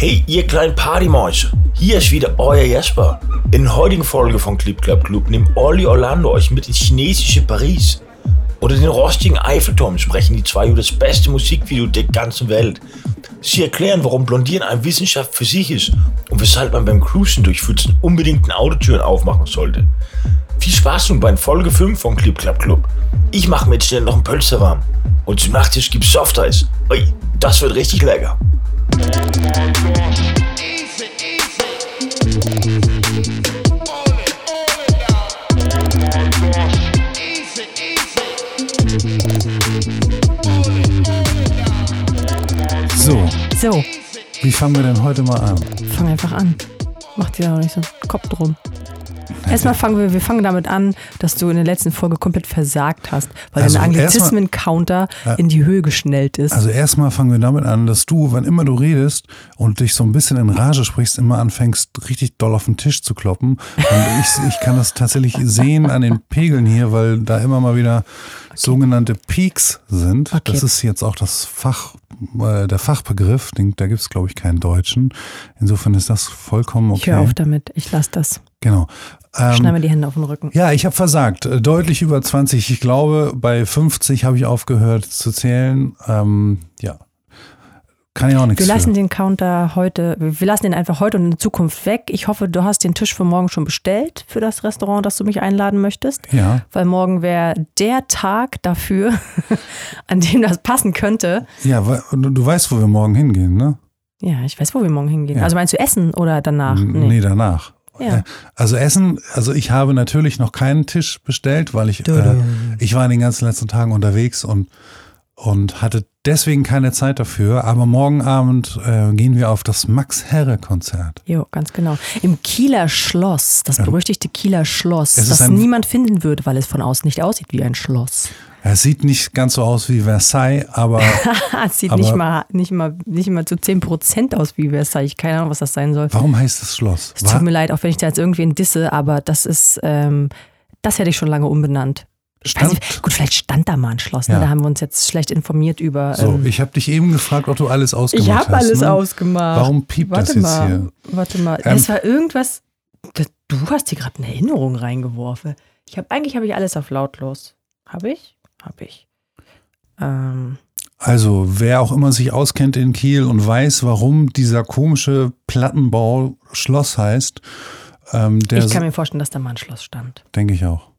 Hey, ihr kleinen Partymäuse, hier ist wieder euer Jesper. In der heutigen Folge von Clip Club Club nimmt Olli Orlando euch mit ins chinesische Paris. Oder den rostigen Eiffelturm sprechen die zwei über das beste Musikvideo der ganzen Welt. Sie erklären, warum Blondieren eine Wissenschaft für sich ist und weshalb man beim Cruisen durch Pfützen unbedingt eine Autotüren aufmachen sollte. Viel Spaß nun bei Folge 5 von Clip Club Club. Ich mache mir jetzt schnell noch einen Pölzer warm. Und zum Nachtisch gibt's Softeis. Ui, das wird richtig lecker. So, So, wie fangen wir denn heute mal an? fang einfach an. Mach dir da noch nicht so einen Kopf drum. Erstmal fangen wir, wir fangen damit an, dass du in der letzten Folge komplett versagt hast, weil Also dein Anglizismen-Counter in die Höhe geschnellt ist. Also erstmal fangen wir damit an, dass du, wann immer du redest und dich so ein bisschen in Rage sprichst, immer anfängst, richtig doll auf den Tisch zu kloppen. Und ich, ich kann das tatsächlich sehen an den Pegeln hier, weil da immer mal wieder sogenannte Peaks sind. Okay. Das ist jetzt auch das Fach, äh, der Fachbegriff. Den, da gibt es, glaube ich, keinen Deutschen. Insofern ist das vollkommen ich höre okay. auf damit, ich lasse das. Genau. Ähm, Schneid mir die Hände auf den Rücken. Ja, ich habe versagt. Äh, Deutlich über 20. Ich glaube, bei 50 habe ich aufgehört zu zählen. Ähm, ja. Kann ja auch nichts Wir lassen für. den Counter heute, wir lassen den einfach heute und in Zukunft weg. Ich hoffe, du hast den Tisch für morgen schon bestellt für das Restaurant, das du mich einladen möchtest. Ja, Weil morgen wäre der Tag dafür, an dem das passen könnte. ja, du, weißt, wo wir morgen hingehen, ne? Ja, ich weiß, wo wir morgen hingehen. Ja. Also meinst du Essen oder danach? N- Nee, danach. Ja. Äh, Also Essen, also ich habe natürlich noch keinen Tisch bestellt, weil ich, äh, ich war in den ganzen letzten Tagen unterwegs und, und hatte deswegen keine Zeit dafür. Aber morgen Abend äh, gehen wir auf das Max-Herre-Konzert. Jo, ganz genau. Im Kieler Schloss, das berüchtigte Kieler Schloss, das ein- niemand finden würde, weil es von außen nicht aussieht wie ein Schloss. Es sieht nicht ganz so aus wie Versailles, aber es sieht Aber- nicht mal, nicht, mal, nicht mal zu 10% aus wie Versailles. Ich keine Ahnung, was das sein soll. warum heißt das Schloss? Es tut mir leid, auch wenn ich da jetzt irgendwen disse, aber das ist, ähm, das hätte ich schon lange umbenannt. Ich Stand- nicht, gut, vielleicht stand da mal ein Schloss. Ne? Ja. Da haben wir uns jetzt schlecht informiert über. So, ähm, ich habe dich eben gefragt, ob du alles ausgemacht ich hast. habe alles ne? ausgemacht. Warum piept Warte das jetzt mal, hier? Warte mal, Ähm, das war irgendwas. Du hast hier gerade eine Erinnerung reingeworfen. Ich habe eigentlich habe ich alles auf lautlos. Habe ich? Habe ich. Ähm, Also, wer auch immer sich auskennt in Kiel und weiß, warum dieser komische Plattenbau Schloss heißt, ähm, der ich kann mir vorstellen, dass da mal ein Schloss stand. denke ich auch.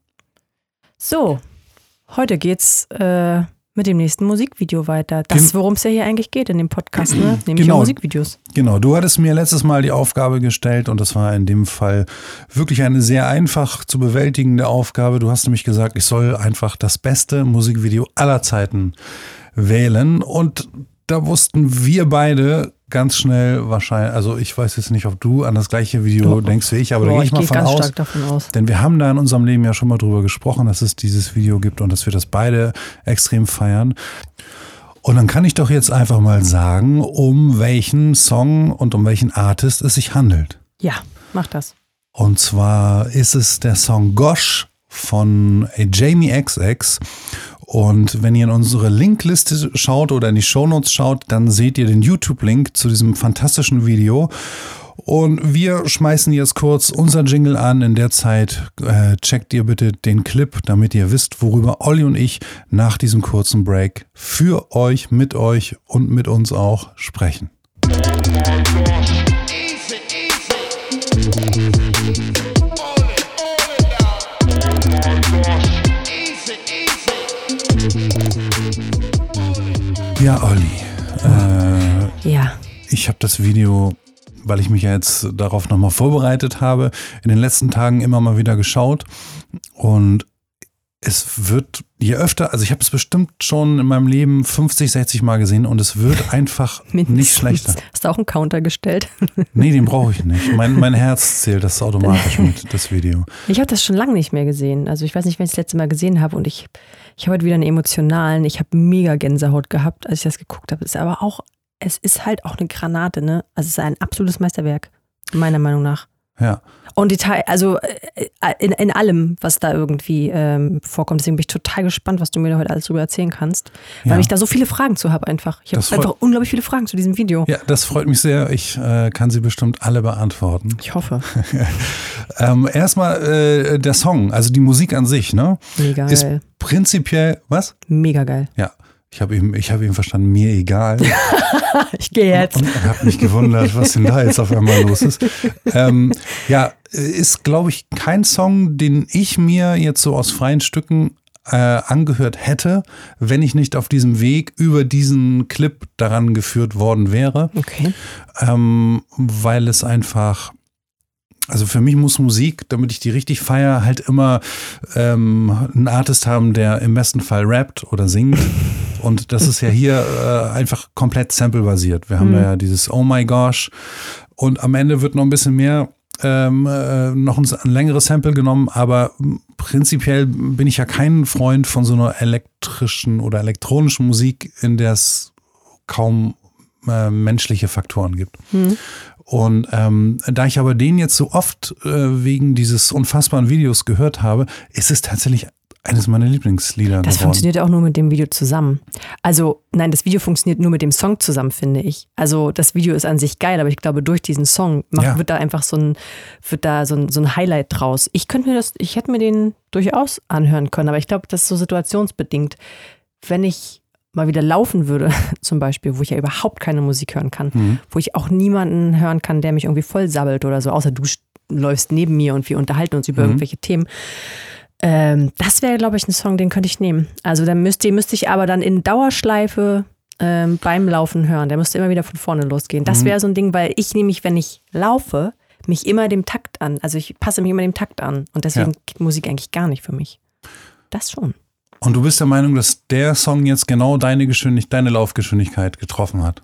So, heute geht's äh, mit dem nächsten Musikvideo weiter. Das, worum es ja hier eigentlich geht in dem Podcast, ne? Nämlich Genau. um Musikvideos. Genau, du hattest mir letztes Mal die Aufgabe gestellt und das war in dem Fall wirklich eine sehr einfach zu bewältigende Aufgabe. Du hast nämlich gesagt, ich soll einfach das beste Musikvideo aller Zeiten wählen und da wussten wir beide ganz schnell wahrscheinlich, also ich weiß jetzt nicht, ob du an das gleiche Video Oh. denkst wie ich, aber da Boah, gehe ich ich mal gehe von ganz aus. stark davon aus. Denn wir haben da in unserem Leben ja schon mal drüber gesprochen, dass es dieses Video gibt und dass wir das beide extrem feiern. Und dann kann ich doch jetzt einfach mal sagen, um welchen Song und um welchen Artist es sich handelt. Ja, mach das. Und zwar ist es der Song Gosh von Jamie XX. Und wenn ihr in unsere Linkliste schaut oder in die Shownotes schaut, dann seht ihr den YouTube-Link zu diesem fantastischen Video. Und wir schmeißen jetzt kurz unser Jingle an. In der Zeit äh, checkt ihr bitte den Clip, damit ihr wisst, worüber Olli und ich nach diesem kurzen Break für euch, mit euch und mit uns auch sprechen. Ja, Olli. Äh, Ja. ich habe das Video, weil ich mich ja jetzt darauf nochmal vorbereitet habe, in den letzten Tagen immer mal wieder geschaut. Und es wird, je öfter, also ich habe es bestimmt schon in meinem Leben 50, 60 Mal gesehen und es wird einfach nicht schlechter. Hast du auch einen Counter gestellt? Nee, den brauche ich nicht. Mein, mein Herz zählt das automatisch mit, das Video. Ich habe das schon lange nicht mehr gesehen. Also ich weiß nicht, wenn ich das letzte Mal gesehen habe und ich, ich habe heute wieder einen emotionalen, ich habe mega Gänsehaut gehabt, als ich das geguckt habe. Es ist aber auch, es ist halt auch eine Granate, ne? Also es ist ein absolutes Meisterwerk, meiner Meinung nach. Ja. Und Detail, also äh, in, in allem, was da irgendwie ähm, vorkommt. Deswegen bin ich total gespannt, was du mir da heute alles drüber erzählen kannst. Weil Ja. ich da so viele Fragen zu habe einfach. Ich habe einfach unglaublich viele Fragen zu diesem Video. Ja, das freut mich sehr. Ich äh, kann sie bestimmt alle beantworten. Ich hoffe. Ähm, erstmal äh, der Song, also die Musik an sich, ne? Mega Ist geil. prinzipiell, was? Mega geil. Ja, ich habe eben, ich habe eben verstanden, mir egal. Ich gehe jetzt. Und habe mich gewundert, was denn da jetzt auf einmal los ist. Ähm, ja, ist, glaube ich, kein Song, den ich mir jetzt so aus freien Stücken äh, angehört hätte, wenn ich nicht auf diesem Weg über diesen Clip daran geführt worden wäre. Okay. ähm, weil es einfach, also für mich muss Musik, damit ich die richtig feier, halt immer ähm, einen Artist haben, der im besten Fall rappt oder singt. Und das ist ja hier äh, einfach komplett sample-basiert. Wir haben da ja dieses Oh my gosh. Und am Ende wird noch ein bisschen mehr, ähm, äh, noch ein, ein längeres Sample genommen, aber prinzipiell bin ich ja kein Freund von so einer elektrischen oder elektronischen Musik, in der es kaum äh, menschliche Faktoren gibt. Und ähm, da ich aber den jetzt so oft äh, wegen dieses unfassbaren Videos gehört habe, ist es tatsächlich eines meiner Lieblingslieder Das geworden. funktioniert auch nur mit dem Video zusammen. Also, nein, das Video funktioniert nur mit dem Song zusammen, finde ich. Also, das Video ist an sich geil, aber ich glaube, durch diesen Song macht, Ja. wird da einfach so ein, wird da so ein, so ein Highlight draus. Ich könnte mir das, ich hätte mir den durchaus anhören können, aber ich glaube, das ist so situationsbedingt. Wenn ich mal wieder laufen würde, zum Beispiel, wo ich ja überhaupt keine Musik hören kann, Mhm. wo ich auch niemanden hören kann, der mich irgendwie voll sabbelt oder so, außer du st- läufst neben mir und wir unterhalten uns über Mhm. irgendwelche Themen. Ähm, das wäre, glaube ich, ein Song, den könnte ich nehmen. Also dann müsste, müsste ich aber dann in Dauerschleife ähm, beim Laufen hören. Der müsste immer wieder von vorne losgehen. Das wäre so ein Ding, weil ich nämlich, wenn ich laufe, mich immer dem Takt an. Also ich passe mich immer dem Takt an. Und deswegen Ja. geht Musik eigentlich gar nicht für mich. Das schon. Und du bist der Meinung, dass der Song jetzt genau deine Geschwindigkeit, deine Laufgeschwindigkeit getroffen hat?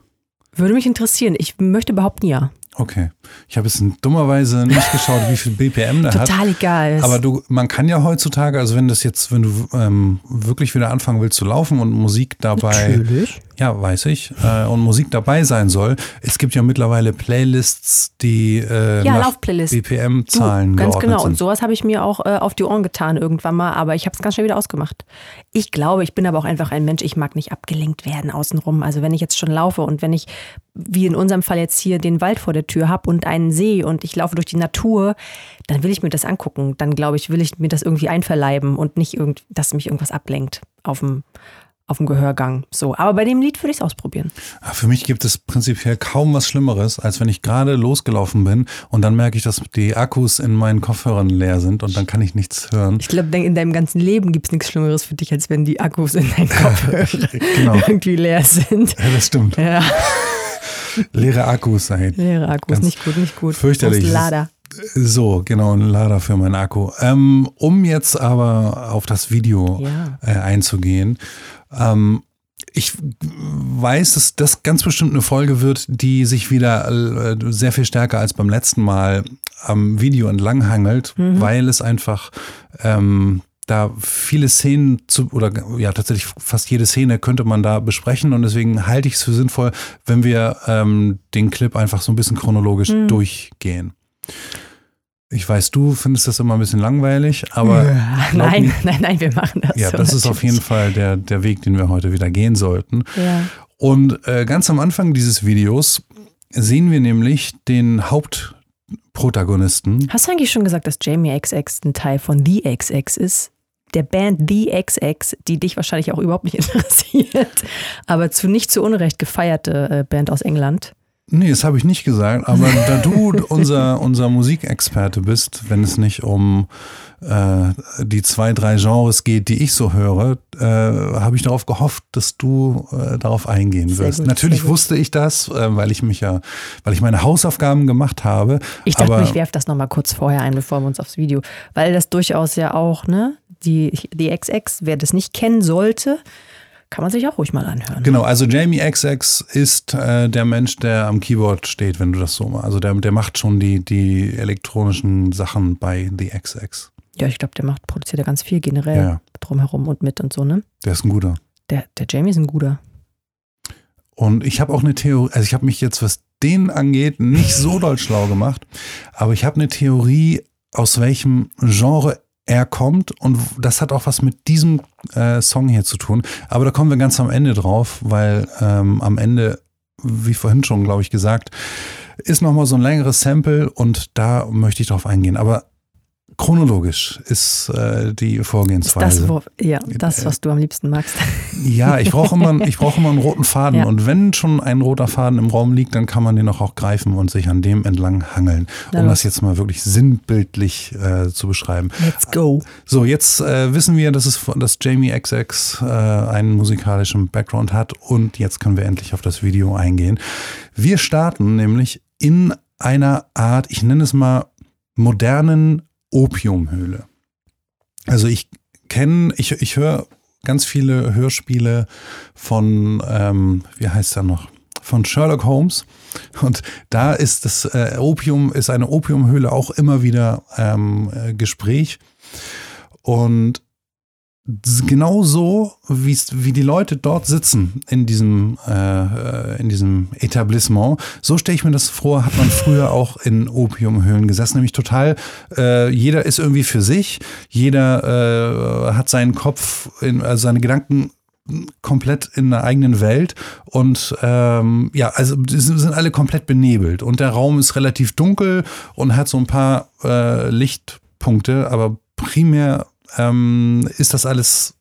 Würde mich interessieren. Ich möchte behaupten, ja. Okay. Ich habe jetzt dummerweise nicht geschaut, wie viel BPM der hat. Total egal. Aber du, man kann ja heutzutage, also wenn das jetzt, wenn du ähm, wirklich wieder anfangen willst zu laufen und Musik dabei, Natürlich. ja, weiß ich, äh, und Musik dabei sein soll, es gibt ja mittlerweile Playlists, die äh, Ja, nach. BPM-Zahlen ganz genau. Und sind. sowas habe ich mir auch äh, auf die Ohren getan irgendwann mal, aber ich habe es ganz schnell wieder ausgemacht. Ich glaube, ich bin aber auch einfach ein Mensch, ich mag nicht abgelenkt werden außenrum. Also wenn ich jetzt schon laufe und wenn ich, wie in unserem Fall jetzt hier, den Wald vor der Tür habe und einen See und ich laufe durch die Natur, dann will ich mir das angucken. Dann glaube ich, will ich mir das irgendwie einverleiben und nicht, irgend, dass mich irgendwas ablenkt auf dem, auf dem Gehörgang. So. Aber bei dem Lied würde ich es ausprobieren. Ah, Für mich gibt es prinzipiell kaum was Schlimmeres, als wenn ich gerade losgelaufen bin und dann merke ich, dass die Akkus in meinen Kopfhörern leer sind und dann kann ich nichts hören. Ich glaube, in deinem ganzen Leben gibt es nichts Schlimmeres für dich, als wenn die Akkus in deinem Kopf Genau. irgendwie leer sind. Ja, das stimmt. Ja, Leere Akkus sein. leere Akkus, Ganz nicht gut, nicht gut. fürchterlich. Brauchst Lader. So, genau, ein Lader für meinen Akku. Ähm, um jetzt aber auf das Video Ja. äh, einzugehen. Ähm, ich weiß, dass das ganz bestimmt eine Folge wird, die sich wieder äh, sehr viel stärker als beim letzten Mal am Video entlanghangelt, weil es einfach ähm, da viele Szenen zu, oder ja, tatsächlich fast jede Szene könnte man da besprechen und deswegen halte ich es für sinnvoll, wenn wir ähm, den Clip einfach so ein bisschen chronologisch durchgehen. Ich weiß, du findest das immer ein bisschen langweilig, aber glaub Nein, nein, nein, wir machen das. ja, so, das ist auf jeden natürlich. Fall der, der Weg, den wir heute wieder gehen sollten. Ja. Und äh, ganz am Anfang dieses Videos sehen wir nämlich den Hauptprotagonisten. Hast du eigentlich schon gesagt, dass Jamie XX ein Teil von The XX ist? Der Band The XX, die dich wahrscheinlich auch überhaupt nicht interessiert, aber zu nicht zu Unrecht gefeierte äh, Band aus England. Nee, das habe ich nicht gesagt, aber da du unser, unser Musikexperte bist, wenn es nicht um äh, die zwei, drei Genres geht, die ich so höre, äh, habe ich darauf gehofft, dass du äh, darauf eingehen Sehr wirst. gut, Natürlich wusste ich das, äh, weil ich mich ja, weil ich meine Hausaufgaben gemacht habe. Ich dachte, aber ich werfe das nochmal kurz vorher ein, bevor wir uns aufs Video, weil das durchaus ja auch, ne, die, die XX, wer das nicht kennen sollte, kann man sich auch ruhig mal anhören. Genau, also Jamie XX ist äh, der Mensch, der am Keyboard steht, wenn du das so machst. Also der, der macht schon die, die elektronischen Sachen bei The XX. Ja, ich glaube, der macht, produziert ja ganz viel generell Ja, ja. drumherum und mit und so, ne? Der ist ein guter. Der, der Jamie ist ein guter. Und ich habe auch eine Theorie, also ich habe mich jetzt, was den angeht, nicht so doll schlau gemacht, aber ich habe eine Theorie, aus welchem Genre er kommt und das hat auch was mit diesem äh, Song hier zu tun. Aber da kommen wir ganz am Ende drauf, weil ähm, am Ende, wie vorhin schon, glaube ich, gesagt, ist nochmal so ein längeres Sample und da möchte ich drauf eingehen. Aber chronologisch ist äh, die Vorgehensweise. Das, wo, ja, das, was du am liebsten magst. Ja, ich brauche immer, ich brauche immer einen roten Faden. Ja. Und wenn schon ein roter Faden im Raum liegt, dann kann man den auch, auch greifen und sich an dem entlang hangeln. Um ja, das jetzt mal wirklich sinnbildlich äh, zu beschreiben. Let's go. So, jetzt äh, wissen wir, dass, es, dass Jamie XX äh, einen musikalischen Background hat und jetzt können wir endlich auf das Video eingehen. Wir starten nämlich in einer Art, ich nenne es mal modernen Opiumhöhle. Also ich kenne, ich, ich höre ganz viele Hörspiele von, ähm, wie heißt er noch? Von Sherlock Holmes. Und da ist das äh, Opium, ist eine Opiumhöhle auch immer wieder ähm, äh, Gespräch. Und genau so, wie die Leute dort sitzen in diesem, äh, in diesem Etablissement, so stelle ich mir das vor, hat man früher auch in Opiumhöhlen gesessen, nämlich total, äh, jeder ist irgendwie für sich, jeder äh, hat seinen Kopf, in, also seine Gedanken komplett in einer eigenen Welt und ähm, ja, also sind alle komplett benebelt und der Raum ist relativ dunkel und hat so ein paar äh, Lichtpunkte, aber primär ähm, ist das alles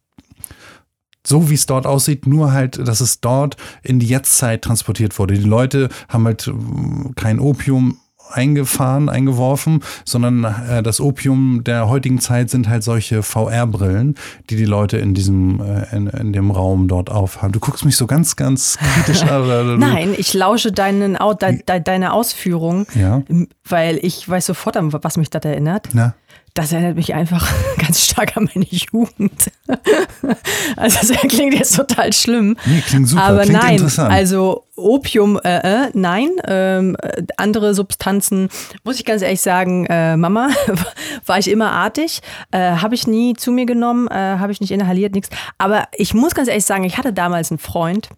so, wie es dort aussieht, nur halt, dass es dort in die Jetztzeit transportiert wurde. Die Leute haben halt äh, kein Opium eingefahren, eingeworfen, sondern äh, das Opium der heutigen Zeit sind halt solche VR-Brillen, die die Leute in diesem äh, in, in dem Raum dort aufhaben. Du guckst mich so ganz, ganz kritisch an. Nein, ich lausche deinen, de, de, deine Ausführung, ja? weil ich weiß sofort, an was mich das erinnert. Na? Das erinnert mich einfach ganz stark an meine Jugend. also das klingt jetzt total schlimm. Nee, klingt super, aber klingt nein, interessant. Also Opium, äh, äh, nein. Ähm, andere Substanzen, muss ich ganz ehrlich sagen, äh, Mama, war ich immer artig. Äh, habe ich nie zu mir genommen, äh, habe ich nicht inhaliert, nichts. Aber ich muss ganz ehrlich sagen, ich hatte damals einen Freund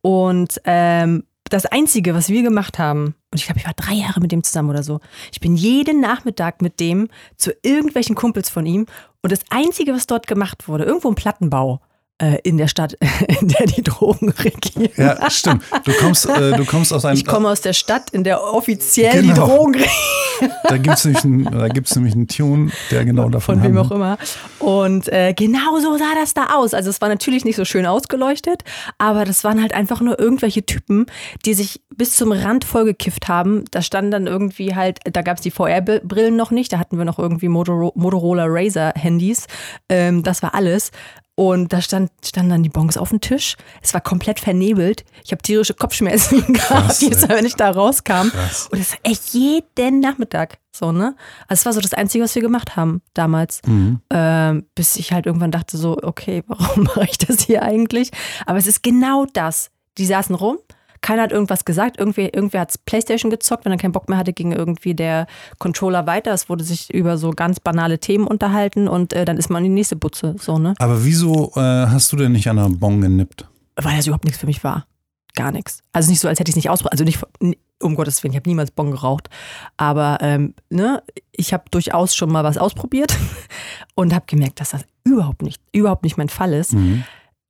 und ähm, das Einzige, was wir gemacht haben, und ich glaube, ich war drei Jahre mit dem zusammen oder so. Ich bin jeden Nachmittag mit dem zu irgendwelchen Kumpels von ihm. Und das Einzige, was dort gemacht wurde, irgendwo im Plattenbau, äh, in der Stadt, in der die Drogen regieren. Ja, stimmt. Du kommst, äh, du kommst aus einem. Ich komme aus der Stadt, in der offiziell genau. die Drogen regieren. Da gibt es nämlich, einen, nämlich einen Tune, der genau davon Von wem auch immer. Und äh, genau so sah das da aus. Also es war natürlich nicht so schön ausgeleuchtet, aber das waren halt einfach nur irgendwelche Typen, die sich bis zum Rand vollgekifft haben. Da standen dann irgendwie halt, da gab es die VR-Brillen noch nicht, da hatten wir noch irgendwie Motorola Razer-Handys. Ähm, das war alles. Und da stand, standen dann die Bons auf dem Tisch. Es war komplett vernebelt. Ich habe tierische Kopfschmerzen gehabt, jedes Mal, wenn ich da rauskam. Krass. Und das war echt jeden Nachmittag so, ne? Also es war so das Einzige, was wir gemacht haben damals. Mhm. Ähm, bis ich halt irgendwann dachte so, okay, warum mache ich das hier eigentlich? Aber es ist genau das. Die saßen rum, keiner hat irgendwas gesagt. Irgendwie, irgendwer hat Playstation gezockt, wenn er keinen Bock mehr hatte, ging irgendwie der Controller weiter. Es wurde sich über so ganz banale Themen unterhalten und äh, dann ist man in die nächste Butze. So, ne? Aber wieso äh, hast du denn nicht an der Bon genippt? Weil das überhaupt nichts für mich war. Gar nichts. Also nicht so, als hätte ich es nicht ausprobiert. Also nicht, um Gottes Willen, ich habe niemals Bon geraucht. Aber ähm, ne, ich habe durchaus schon mal was ausprobiert und habe gemerkt, dass das überhaupt nicht, überhaupt nicht mein Fall ist. Mhm.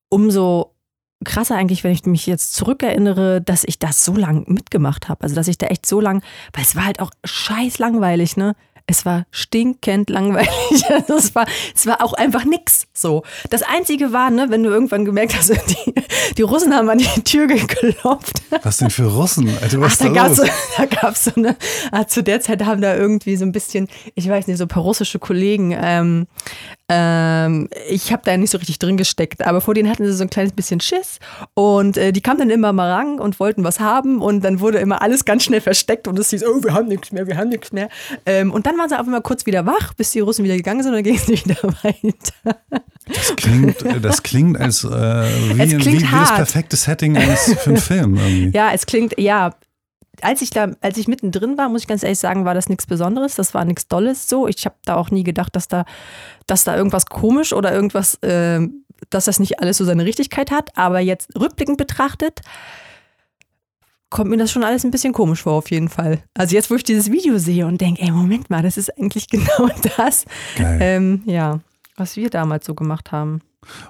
Umso krasser eigentlich, wenn ich mich jetzt zurückerinnere, dass ich das so lang mitgemacht habe. Also, dass ich da echt so lang, weil es war halt auch scheiß langweilig, ne? Es war stinkend langweilig. Also es, war, es war auch einfach nix so. Das Einzige war, ne, wenn du irgendwann gemerkt hast, die, die Russen haben an die Tür geklopft. Was denn für Russen? Alter, was Ach, da, da, gab's so, da gab's so eine, ah, zu der Zeit haben da irgendwie so ein bisschen, ich weiß nicht, so ein paar russische Kollegen ähm, ähm, ich habe da nicht so richtig drin gesteckt, aber vor denen hatten sie so ein kleines bisschen Schiss und äh, die kamen dann immer mal ran und wollten was haben und dann wurde immer alles ganz schnell versteckt und es hieß, oh, wir haben nichts mehr, wir haben nichts mehr. Ähm, und dann waren sie auf einmal kurz wieder wach, bis die Russen wieder gegangen sind und dann ging es wieder weiter. Das klingt, das klingt als äh, wie, klingt wie, wie, das perfekte Setting eines, für einen Film. Irgendwie. Ja, es klingt, ja, als ich da, als ich mittendrin war, muss ich ganz ehrlich sagen, war das nichts Besonderes. Das war nichts Dolles so. Ich habe da auch nie gedacht, dass da, dass da irgendwas komisch oder irgendwas, äh, dass das nicht alles so seine Richtigkeit hat. Aber jetzt rückblickend betrachtet, kommt mir das schon alles ein bisschen komisch vor, auf jeden Fall. Also jetzt, wo ich dieses Video sehe und denke, ey, Moment mal, das ist eigentlich genau das. Ähm, ja, was wir damals so gemacht haben.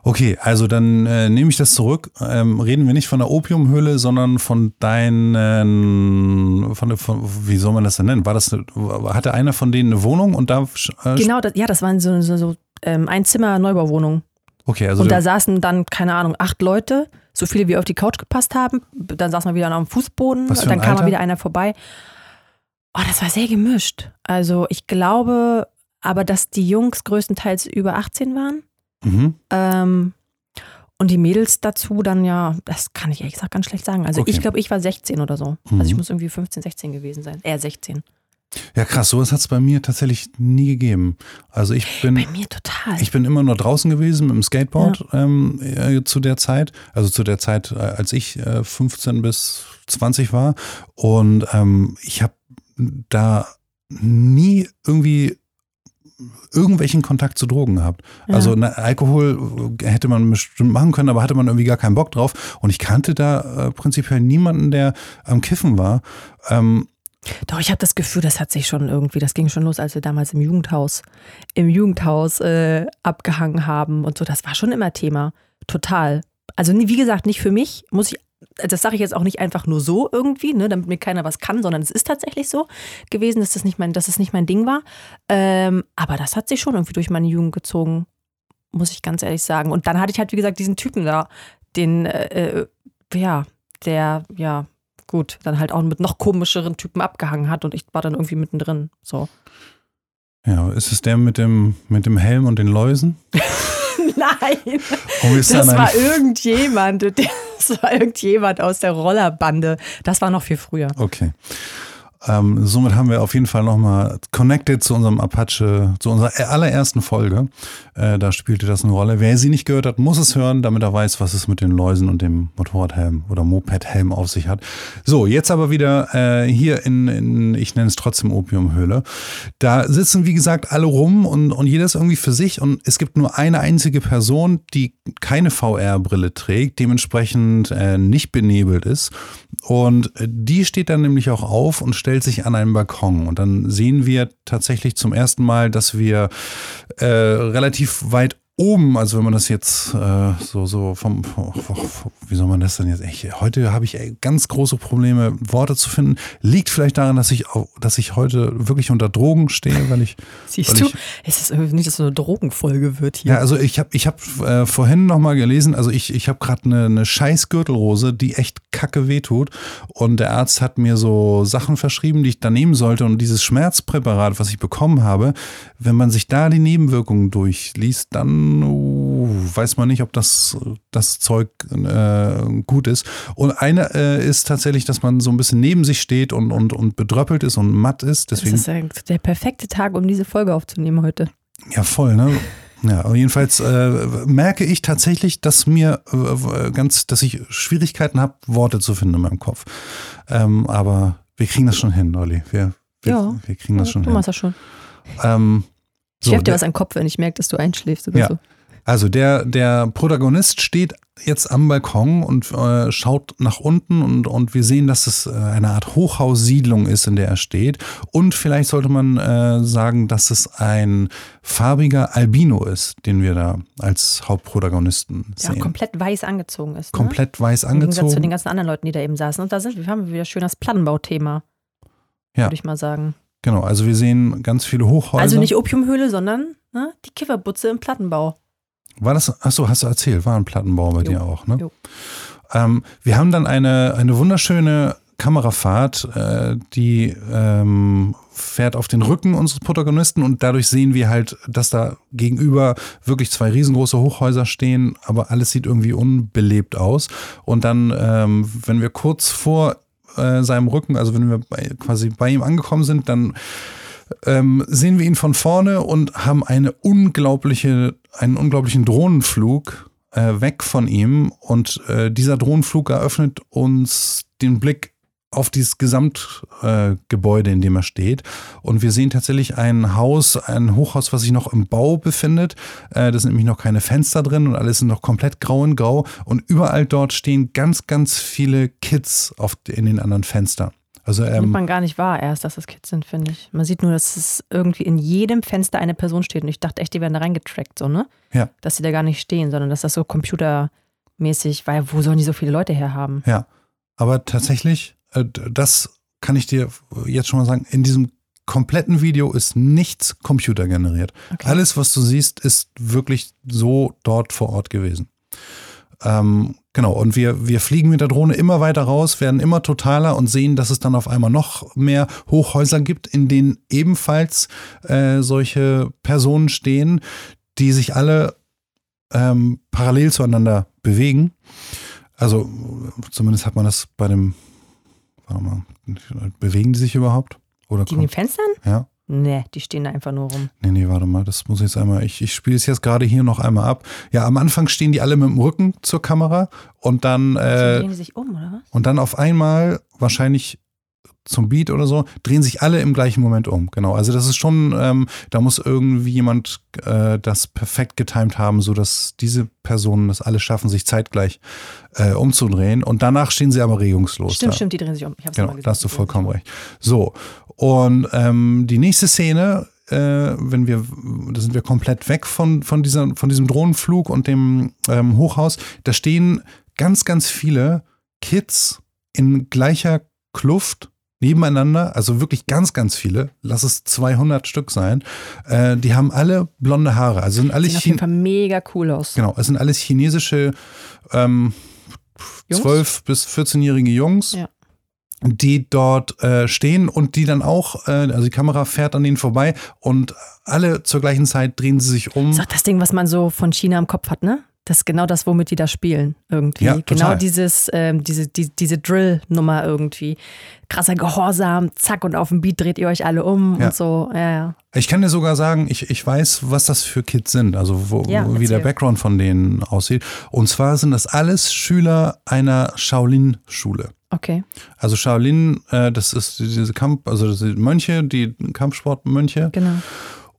Okay, also dann äh, nehme ich das zurück. Ähm, reden wir nicht von der Opiumhöhle, sondern von deinen, von, der- von wie soll man das denn nennen? War das, eine, hatte einer von denen eine Wohnung und da? Äh, Genau, das, ja, das waren so, so, so ähm, Einzimmer-Neubauwohnungen. Okay, also und da saßen dann, keine Ahnung, acht Leute, so viele wie auf die Couch gepasst haben. Dann saß man wieder auf dem Fußboden, dann ein kam Alter? mal wieder einer vorbei. Oh, das war sehr gemischt. Also ich glaube aber, dass die Jungs größtenteils über 18 waren. Mhm. Ähm, und die Mädels dazu dann ja, das kann ich ehrlich gesagt ganz schlecht sagen. Also Okay. ich glaube, ich war 16 oder so. Mhm. Also ich muss irgendwie 15, 16 gewesen sein. Eher 16. Ja, krass, sowas hat es bei mir tatsächlich nie gegeben. Also ich bin. Bei mir total. Ich bin immer nur draußen gewesen mit dem Skateboard ähm, äh, zu der Zeit, also zu der Zeit, äh, als ich äh, 15 bis 20 war. Und ähm, ich habe da nie irgendwie irgendwelchen Kontakt zu Drogen gehabt. Ja. Also na, Alkohol äh, hätte man bestimmt machen können, aber hatte man irgendwie gar keinen Bock drauf. Und ich kannte da äh, prinzipiell niemanden, der am Kiffen war. Ähm, Doch, ich habe das Gefühl, das hat sich schon irgendwie, das ging schon los, als wir damals im Jugendhaus, im Jugendhaus äh, abgehangen haben und so. Das war schon immer Thema. Total. Also wie gesagt, nicht für mich, muss ich, das sage ich jetzt auch nicht einfach nur so irgendwie, ne, damit mir keiner was kann, sondern es ist tatsächlich so gewesen, dass das nicht mein, dass es nicht mein Ding war. Ähm, aber das hat sich schon irgendwie durch meine Jugend gezogen, muss ich ganz ehrlich sagen. Und dann hatte ich halt, wie gesagt, diesen Typen da, den, äh, äh, ja, der, ja, gut, dann halt auch mit noch komischeren Typen abgehangen hat und ich war dann irgendwie mittendrin. So. ja, ist es der mit dem, mit dem Helm und den Läusen? Nein, das war irgendjemand. Das war irgendjemand aus der Rollerbande. Das war noch viel früher. Okay. Ähm, somit haben wir auf jeden Fall nochmal connected zu unserem Apache, zu unserer allerersten Folge. Äh, da spielte das eine Rolle. Wer sie nicht gehört hat, muss es hören, damit er weiß, was es mit den Läusen und dem Motorradhelm oder Mopedhelm auf sich hat. So, jetzt aber wieder äh, hier in, in, ich nenne es trotzdem Opiumhöhle. Da sitzen, wie gesagt, alle rum und, und jeder ist irgendwie für sich und es gibt nur eine einzige Person, die keine VR-Brille trägt, dementsprechend äh, nicht benebelt ist. Und äh, die steht dann nämlich auch auf und stellt sich an einen Balkon. Und dann sehen wir tatsächlich zum ersten Mal, dass wir äh, relativ weit oben, also wenn man das jetzt äh, so, so vom, vom, wie soll man das denn jetzt echt, heute habe ich ey, ganz große Probleme, Worte zu finden. Liegt vielleicht daran, dass ich, dass ich heute wirklich unter Drogen stehe, weil ich Siehst Weil du, ich- es ist nicht, dass so eine Drogenfolge wird hier. Ja, also ich habe ich hab, äh, vorhin noch mal gelesen, also ich, ich habe gerade eine, eine scheiß Gürtelrose, die echt kacke wehtut. Und der Arzt hat mir so Sachen verschrieben, die ich da nehmen sollte. Und dieses Schmerzpräparat, was ich bekommen habe, wenn man sich da die Nebenwirkungen durchliest, dann uh, weiß man nicht, ob das, das Zeug äh, gut ist. Und eine äh, ist tatsächlich, dass man so ein bisschen neben sich steht und, und, und bedröppelt ist und matt ist. das Deswegen ist ja der perfekte Tag, um diese Folge aufzunehmen heute. ja, voll, ne? Ja, jedenfalls äh, merke ich tatsächlich, dass mir äh, ganz, dass ich Schwierigkeiten habe, Worte zu finden in meinem Kopf. Ähm, aber wir kriegen das schon hin, Olli. Wir, wir, Ja. wir kriegen das schon du hin. machst das schon. Ähm, Ich so, werf dir was an den Kopf, wenn ich merke, dass du einschläfst oder Ja. so. also der, der Protagonist steht jetzt am Balkon und äh, schaut nach unten und, und wir sehen, dass es äh, eine Art Hochhaussiedlung ist, in der er steht. Und vielleicht sollte man äh, sagen, dass es ein farbiger Albino ist, den wir da als Hauptprotagonisten sehen. komplett weiß angezogen ist. Ne? Komplett weiß Im Gegensatz zu den angezogen. ganzen anderen Leuten, die da eben saßen. Und da sind wir, haben wir wieder schön das Plattenbauthema. Ja. Würde ich mal sagen. Genau, also wir sehen ganz viele Hochhäuser. Also nicht Opiumhöhle, sondern ne, die Kifferbutze im Plattenbau. War das, achso, hast du erzählt, war ein Plattenbau bei Jo. dir auch, ne? Ähm, wir haben dann eine, eine wunderschöne Kamerafahrt, äh, die ähm, fährt auf den Rücken unseres Protagonisten und dadurch sehen wir halt, dass da gegenüber wirklich zwei riesengroße Hochhäuser stehen, aber alles sieht irgendwie unbelebt aus. Und dann, ähm, wenn wir kurz vor äh, seinem Rücken, also wenn wir bei, quasi bei ihm angekommen sind, dann ähm, sehen wir ihn von vorne und haben eine unglaubliche, einen unglaublichen Drohnenflug äh, weg von ihm. Und äh, dieser Drohnenflug eröffnet uns den Blick auf dieses Gesamtgebäude, äh, in dem er steht. Und wir sehen tatsächlich ein Haus, ein Hochhaus, was sich noch im Bau befindet. Äh, da sind nämlich noch keine Fenster drin und alles sind noch komplett grau in grau. Und überall dort stehen ganz, ganz viele Kids auf, in den anderen Fenstern. Also, Nimmt ähm, man gar nicht wahr erst, dass das Kids sind, finde ich. Man sieht nur, dass es irgendwie in jedem Fenster eine Person steht. Und ich dachte echt, die werden da reingetrackt, so, ne? Ja. Dass sie da gar nicht stehen, sondern dass das so computermäßig, weil wo sollen die so viele Leute herhaben? ja. Aber tatsächlich, das kann ich dir jetzt schon mal sagen, in diesem kompletten Video ist nichts computergeneriert. Okay. Alles, was du siehst, ist wirklich so dort vor Ort gewesen. Ähm, genau, und wir, wir fliegen mit der Drohne immer weiter raus, werden immer totaler und sehen, dass es dann auf einmal noch mehr Hochhäuser gibt, in denen ebenfalls äh, solche Personen stehen, die sich alle ähm, parallel zueinander bewegen. Also zumindest hat man das bei dem, mal, bewegen die sich überhaupt? Oder Die in den Fenstern? ja? Nee, die stehen da einfach nur rum. Nee, nee, warte mal, das muss ich jetzt einmal, ich, ich spiele es jetzt gerade hier noch einmal ab. Ja, am Anfang stehen die alle mit dem Rücken zur Kamera und dann, äh, drehen die sich um, oder was? und dann auf einmal, wahrscheinlich zum Beat oder so, drehen sich alle im gleichen Moment um. Genau. Also das ist schon, ähm, da muss irgendwie jemand äh, das perfekt getimt haben, sodass diese Personen das alle schaffen, sich zeitgleich äh, umzudrehen. Und danach stehen sie aber regungslos. Stimmt, da. stimmt, die drehen sich um. Ich hab's Genau, mal gesehen. da hast du vollkommen recht. So, und ähm, die nächste Szene, äh, wenn wir, da sind wir komplett weg von, von, dieser, von diesem Drohnenflug und dem ähm, Hochhaus, da stehen ganz, ganz viele Kids in gleicher Kluft nebeneinander, also wirklich ganz, ganz viele, lass es 200 Stück sein, äh, die haben alle blonde Haare, also sind alle Sehen auf jeden Fall mega cool aus. Genau, es sind alles chinesische ähm, Jungs? 12- bis 14-jährige Jungs, Ja. die dort äh, stehen und die dann auch, äh, also die Kamera fährt an denen vorbei und alle zur gleichen Zeit drehen sie sich um. Das ist auch das Ding, was man so von China im Kopf hat, ne? Das ist genau das, womit die da spielen, irgendwie. Ja, genau dieses, ähm, diese, die, diese Drill-Nummer irgendwie. Krasser Gehorsam, zack, und auf dem Beat dreht ihr euch alle um Ja. und so. Ja, ja. Ich kann dir sogar sagen, ich, ich weiß, was das für Kids sind, also wo, Ja, wie der. Background von denen aussieht. Und zwar sind das alles Schüler einer Shaolin-Schule. Okay. Also Shaolin, äh, das ist diese Kampf, also das sind Mönche, die Kampfsportmönche. Genau.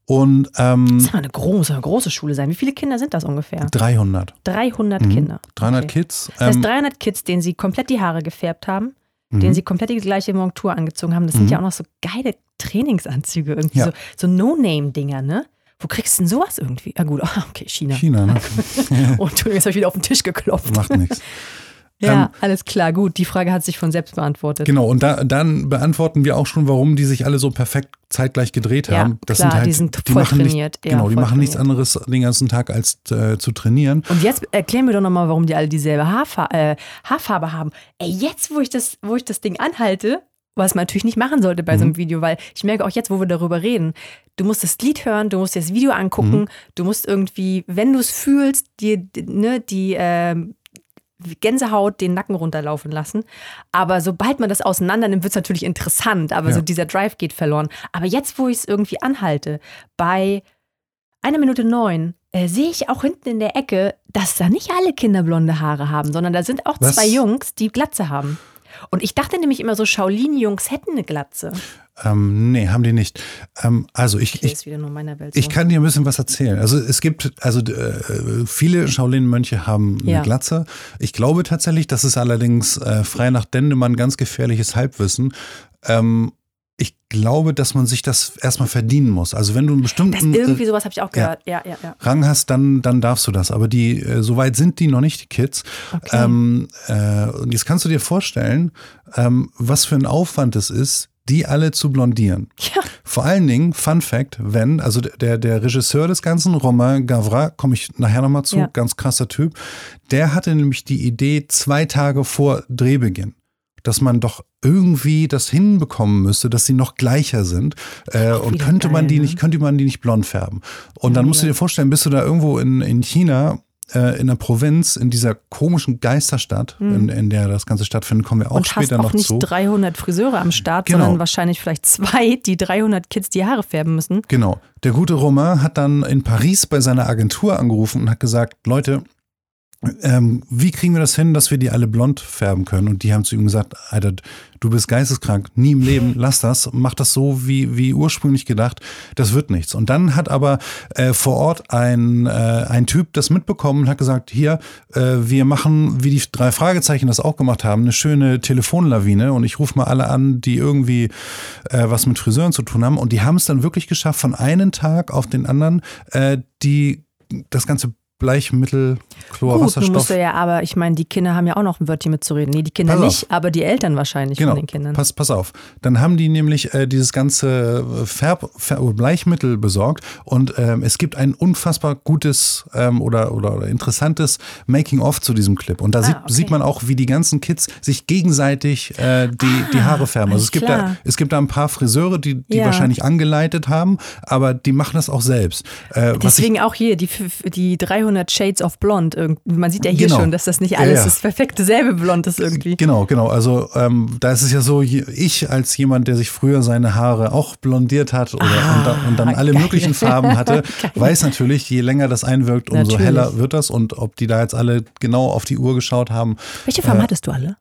Und ähm, Das soll eine große, große Schule sein. Wie viele Kinder sind das ungefähr? 300. 300 Kinder. 300 Okay. Kids. Das heißt, Ähm, 300 Kids, denen sie komplett die Haare gefärbt haben, Mhm. denen sie komplett die gleiche Montur angezogen haben. Das sind ja auch noch so geile Trainingsanzüge, irgendwie Ja. so, so No-Name-Dinger, ne? Wo kriegst du denn sowas irgendwie? Ah gut, okay, China. China, ne? Und Entschuldigung, jetzt habe ich wieder auf den Tisch geklopft. Macht nichts. Ja, Ähm, alles klar, gut. Die Frage hat sich von selbst beantwortet. Genau, und da, dann beantworten wir auch schon, warum die sich alle so perfekt zeitgleich gedreht Ja, haben. Das klar, sind halt, die sind voll machen nicht, trainiert. Ja, genau, die machen nichts trainiert. anderes den ganzen Tag als äh, zu trainieren. Und jetzt erklär mir doch nochmal, warum die alle dieselbe Haarfa äh, Haarfarbe haben. Ey, jetzt, wo ich, das, wo ich das Ding anhalte, was man natürlich nicht machen sollte bei so Mhm. einem Video, weil ich merke auch jetzt, wo wir darüber reden, du musst das Lied hören, du musst dir das Video angucken, Mhm. du musst irgendwie, wenn du es fühlst, dir ne, die ähm, Gänsehaut den Nacken runterlaufen lassen. Aber sobald man das auseinander nimmt, wird es natürlich interessant, aber Ja. so dieser Drive geht verloren. Aber jetzt, wo ich es irgendwie anhalte, bei einer Minute neun, äh, sehe ich auch hinten in der Ecke, dass da nicht alle Kinder blonde Haare haben, sondern da sind auch Was? zwei Jungs, die Glatze haben. Und ich dachte nämlich immer so, Shaolin-Jungs hätten eine Glatze. Ähm, nee, haben die nicht. Ähm, also ich, Okay, ich, ist wieder nur in meiner Welt. ich kann dir ein bisschen was erzählen. Also es gibt, also äh, viele Shaolin-Mönche haben eine Ja. Glatze. Ich glaube tatsächlich, das ist allerdings äh, frei nach Dendemann ganz gefährliches Halbwissen. Ähm, ich glaube, dass man sich das erstmal verdienen muss. Also wenn du einen das bestimmten irgendwie äh, sowas habe ich auch gehört. Ja, ja, ja. Rang hast, dann, dann darfst du das. Aber die, äh, so weit sind die noch nicht, die Kids. Okay. Ähm, äh, und jetzt kannst du dir vorstellen, ähm, was für ein Aufwand es ist, die alle zu blondieren. Ja. Vor allen Dingen, Fun Fact, wenn, also der, der Regisseur des Ganzen, Romain Gavra, komme ich nachher nochmal zu, Ja. ganz krasser Typ, der hatte nämlich die Idee zwei Tage vor Drehbeginn, dass man doch irgendwie das hinbekommen müsste, dass sie noch gleicher sind. Äh, und könnte man die ne? nicht, könnte man die nicht blond färben. Und dann musst du dir vorstellen, bist du da irgendwo in, in China, äh, in der Provinz, in dieser komischen Geisterstadt, in, in der das Ganze stattfindet, kommen wir auch. Und hast später auch noch nicht zu. 300 Friseure am Start, Genau. sondern wahrscheinlich vielleicht zwei, die 300 Kids die Haare färben müssen. Genau. Der gute Romain hat dann in Paris bei seiner Agentur angerufen und hat gesagt, Leute, ähm, wie kriegen wir das hin, dass wir die alle blond färben können? Und die haben zu ihm gesagt, Alter, du bist geisteskrank, nie im Leben, lass das, mach das so wie, wie ursprünglich gedacht, das wird nichts. Und dann hat aber äh, vor Ort ein, äh, ein Typ das mitbekommen und hat gesagt, hier, äh, wir machen, wie die drei Fragezeichen das auch gemacht haben, eine schöne Telefonlawine und ich rufe mal alle an, die irgendwie äh, was mit Friseuren zu tun haben. Und die haben es dann wirklich geschafft, von einem Tag auf den anderen äh, die das ganze Bleichmittel, Chlor, Gut, Wasserstoff. du musst ja, aber ich meine, die Kinder haben ja auch noch ein Wörtchen mitzureden. Nee, die Kinder Pass nicht, aber die Eltern wahrscheinlich Genau, von den Kindern. pass, pass auf. Dann haben die nämlich äh, dieses ganze Färb, Färb, Bleichmittel besorgt und ähm, es gibt ein unfassbar gutes ähm, oder, oder, interessantes Making-of zu diesem Clip. Und da sieht, Ah, okay. sieht man auch, wie die ganzen Kids sich gegenseitig äh, die, die Haare färben. Also es gibt, da, es gibt da ein paar Friseure, die, die Ja. wahrscheinlich angeleitet haben, aber die machen das auch selbst. Äh, was ich, Deswegen auch hier die, die 300 Shades of Blond. Man sieht ja hier Genau. schon, dass das nicht Ja, alles ja. das perfekte selbe Blond ist irgendwie. Genau, genau. Also ähm, da ist es ja so, ich als jemand, der sich früher seine Haare auch blondiert hat oder und, dann, und dann alle Ah, geil. möglichen Farben hatte, weiß natürlich, je länger das einwirkt, umso Natürlich. heller wird das. Und ob die da jetzt alle genau auf die Uhr geschaut haben. Welche Farben Äh, hattest du alle?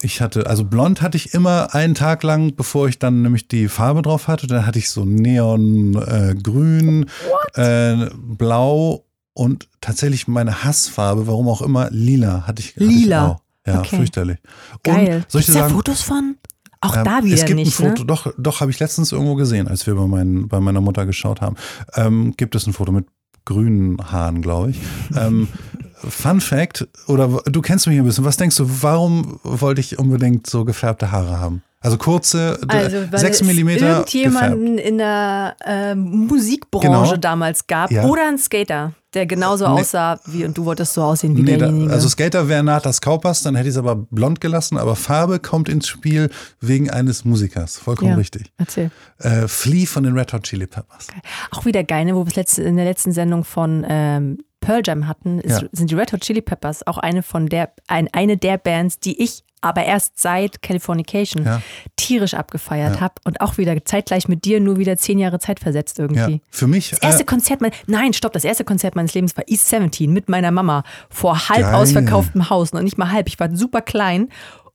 Ich hatte, also blond hatte ich immer einen Tag lang, bevor ich dann nämlich die Farbe drauf hatte. Dann hatte ich so Neon äh, grün, äh, blau und tatsächlich meine Hassfarbe, warum auch immer, lila hatte ich. Hatte Lila? Ich. Ja, Okay. fürchterlich. Geil. Und soll ich dir sagen, Fotos von? Auch ähm, da wieder es gibt nicht, ein Foto, ne? doch, doch habe ich letztens irgendwo gesehen, als wir bei, mein, bei meiner Mutter geschaut haben. Ähm, gibt es ein Foto mit grünen Haaren, glaube ich. ähm, Fun Fact, oder du kennst mich ein bisschen, was denkst du, warum wollte ich unbedingt so gefärbte Haare haben? Also kurze, Also, weil 6 es mm gefärbt. irgendjemanden in der ähm, Musikbranche Genau. damals gab Ja. oder ein Skater, der genauso Nee. aussah wie und du wolltest so aussehen wie Nee, da, derjenige. also Skater wäre Natas Kaupers, dann hätte ich es aber blond gelassen, aber Farbe kommt ins Spiel wegen eines Musikers. Vollkommen Ja. richtig. Erzähl. Äh, Flea von den Red Hot Chili Peppers. Auch wieder geil, ne, wo wir es letzte, in der letzten Sendung von ähm, Pearl Jam hatten, ist, Ja. sind die Red Hot Chili Peppers auch eine von der, ein, eine der Bands, die ich aber erst seit Californication Ja. tierisch abgefeiert habe und auch wieder zeitgleich mit dir nur wieder zehn Jahre Zeit versetzt irgendwie. Ja. Für mich. Das erste äh, Konzert, mein, nein, stopp, das erste Konzert meines Lebens war East 17 mit meiner Mama vor halb Geil. ausverkauftem Haus. Noch nicht mal halb, ich war super klein.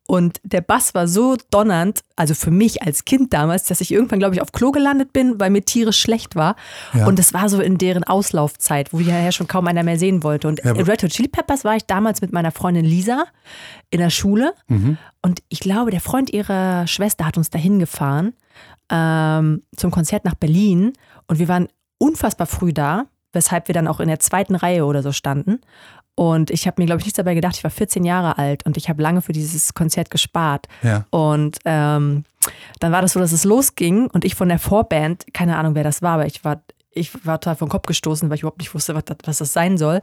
Und der Bass war so donnernd, also für mich als Kind damals, dass ich irgendwann, glaube ich, auf Klo gelandet bin, weil mir tierisch schlecht war. Ja. Und das war so in deren Auslaufzeit, wo ja schon kaum einer mehr sehen wollte. Und Ja, Red Hot Chili Peppers war ich damals mit meiner Freundin Lisa in der Schule. Mhm. Und ich glaube, der Freund ihrer Schwester hat uns dahin gefahren ähm, zum Konzert nach Berlin. Und wir waren unfassbar früh da, weshalb wir dann auch in der zweiten Reihe oder so standen. Und ich habe mir, glaube ich, nichts dabei gedacht. Ich war 14 Jahre alt und ich habe lange für dieses Konzert gespart. Ja. Und ähm, dann war das so, dass es losging und ich von der Vorband, keine Ahnung, wer das war, aber ich war, ich war total vom Kopf gestoßen, weil ich überhaupt nicht wusste, was das, was das sein soll.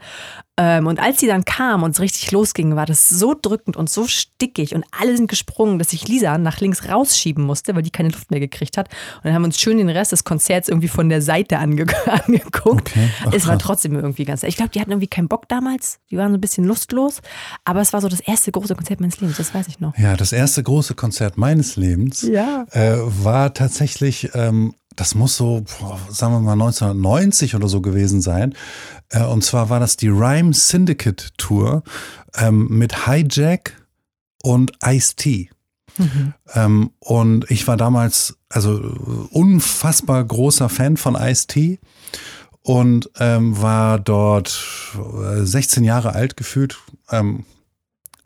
Ähm, und als sie dann kam und es richtig losging, war das so drückend und so stickig und alle sind gesprungen, dass ich Lisa nach links rausschieben musste, weil die keine Luft mehr gekriegt hat. Und dann haben wir uns schön den Rest des Konzerts irgendwie von der Seite ange angeguckt. Okay. Ach, es war trotzdem irgendwie ganz. Ich glaube, die hatten irgendwie keinen Bock damals. Die waren so ein bisschen lustlos. Aber es war so das erste große Konzert meines Lebens, das weiß ich noch. Ja, das erste große Konzert meines Lebens Ja. äh, war tatsächlich, ähm, das muss so, sagen wir mal 1990 oder so gewesen sein. Äh, und zwar war das die Rhyme Syndicate Tour ähm, mit Hijack und Ice-T. Ähm, und ich war damals also unfassbar großer Fan von Ice-T und ähm, war dort äh, 16 Jahre alt gefühlt. Ähm,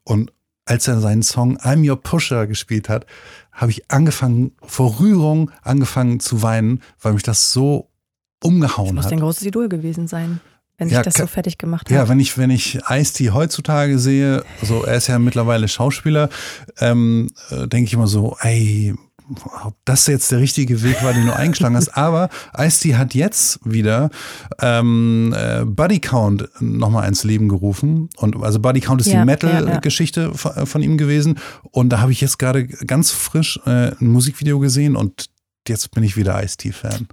und als er seinen Song I'm Your Pusher gespielt hat, habe ich angefangen, vor Rührung angefangen zu weinen, weil mich das so umgehauen Muss hat. ein großes Idol gewesen sein, wenn sich Ja, das ka- so fertig gemacht hat. Ja, wenn ich, wenn ich Ice-T heutzutage sehe, also er ist ja mittlerweile Schauspieler, ähm, äh, denke ich immer so, ey, ob das jetzt der richtige Weg war, den du eingeschlagen hast. Aber Ice-T hat jetzt wieder ähm, äh, Buddy Count nochmal ins Leben gerufen. Und also Buddy Count ist Ja, die Metal-Geschichte ja, ja. Von, ihm gewesen. Und da habe ich jetzt gerade ganz frisch äh, ein Musikvideo gesehen und jetzt bin ich wieder Ice-T-Fan.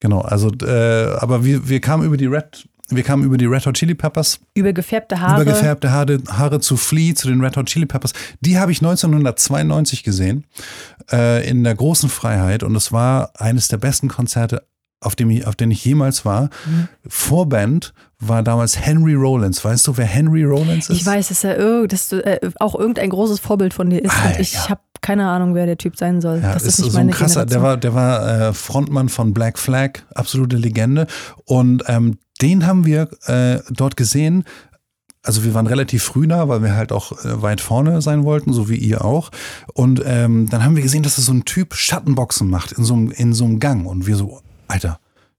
Genau, also äh, aber wir, wir kamen über die Red, wir kamen über die Red Hot Chili Peppers, Übergefärbte Haare. übergefärbte Haare, Haare zu Flea, zu den Red Hot Chili Peppers. Die habe ich 1992 gesehen äh, in der großen Freiheit und es war eines der besten Konzerte auf dem ich, auf den ich jemals war. Mhm. Vorband war damals Henry Rollins. Weißt du, wer Henry Rollins ist? Ich weiß, dass er irg- dass äh, auch irgendein großes Vorbild von dir ist. Ah, und ich ja. habe keine Ahnung, wer der Typ sein soll. Ja, das ist, ist nicht so ein krasser, der Generation. war, der war äh, Frontmann von Black Flag, absolute Legende. Und ähm, den haben wir äh, dort gesehen. Also wir waren relativ früh da, weil wir halt auch äh, weit vorne sein wollten, so wie ihr auch. Und ähm, dann haben wir gesehen, dass es so ein Typ Schattenboxen macht in so in so einem Gang. Und wir so, Alter,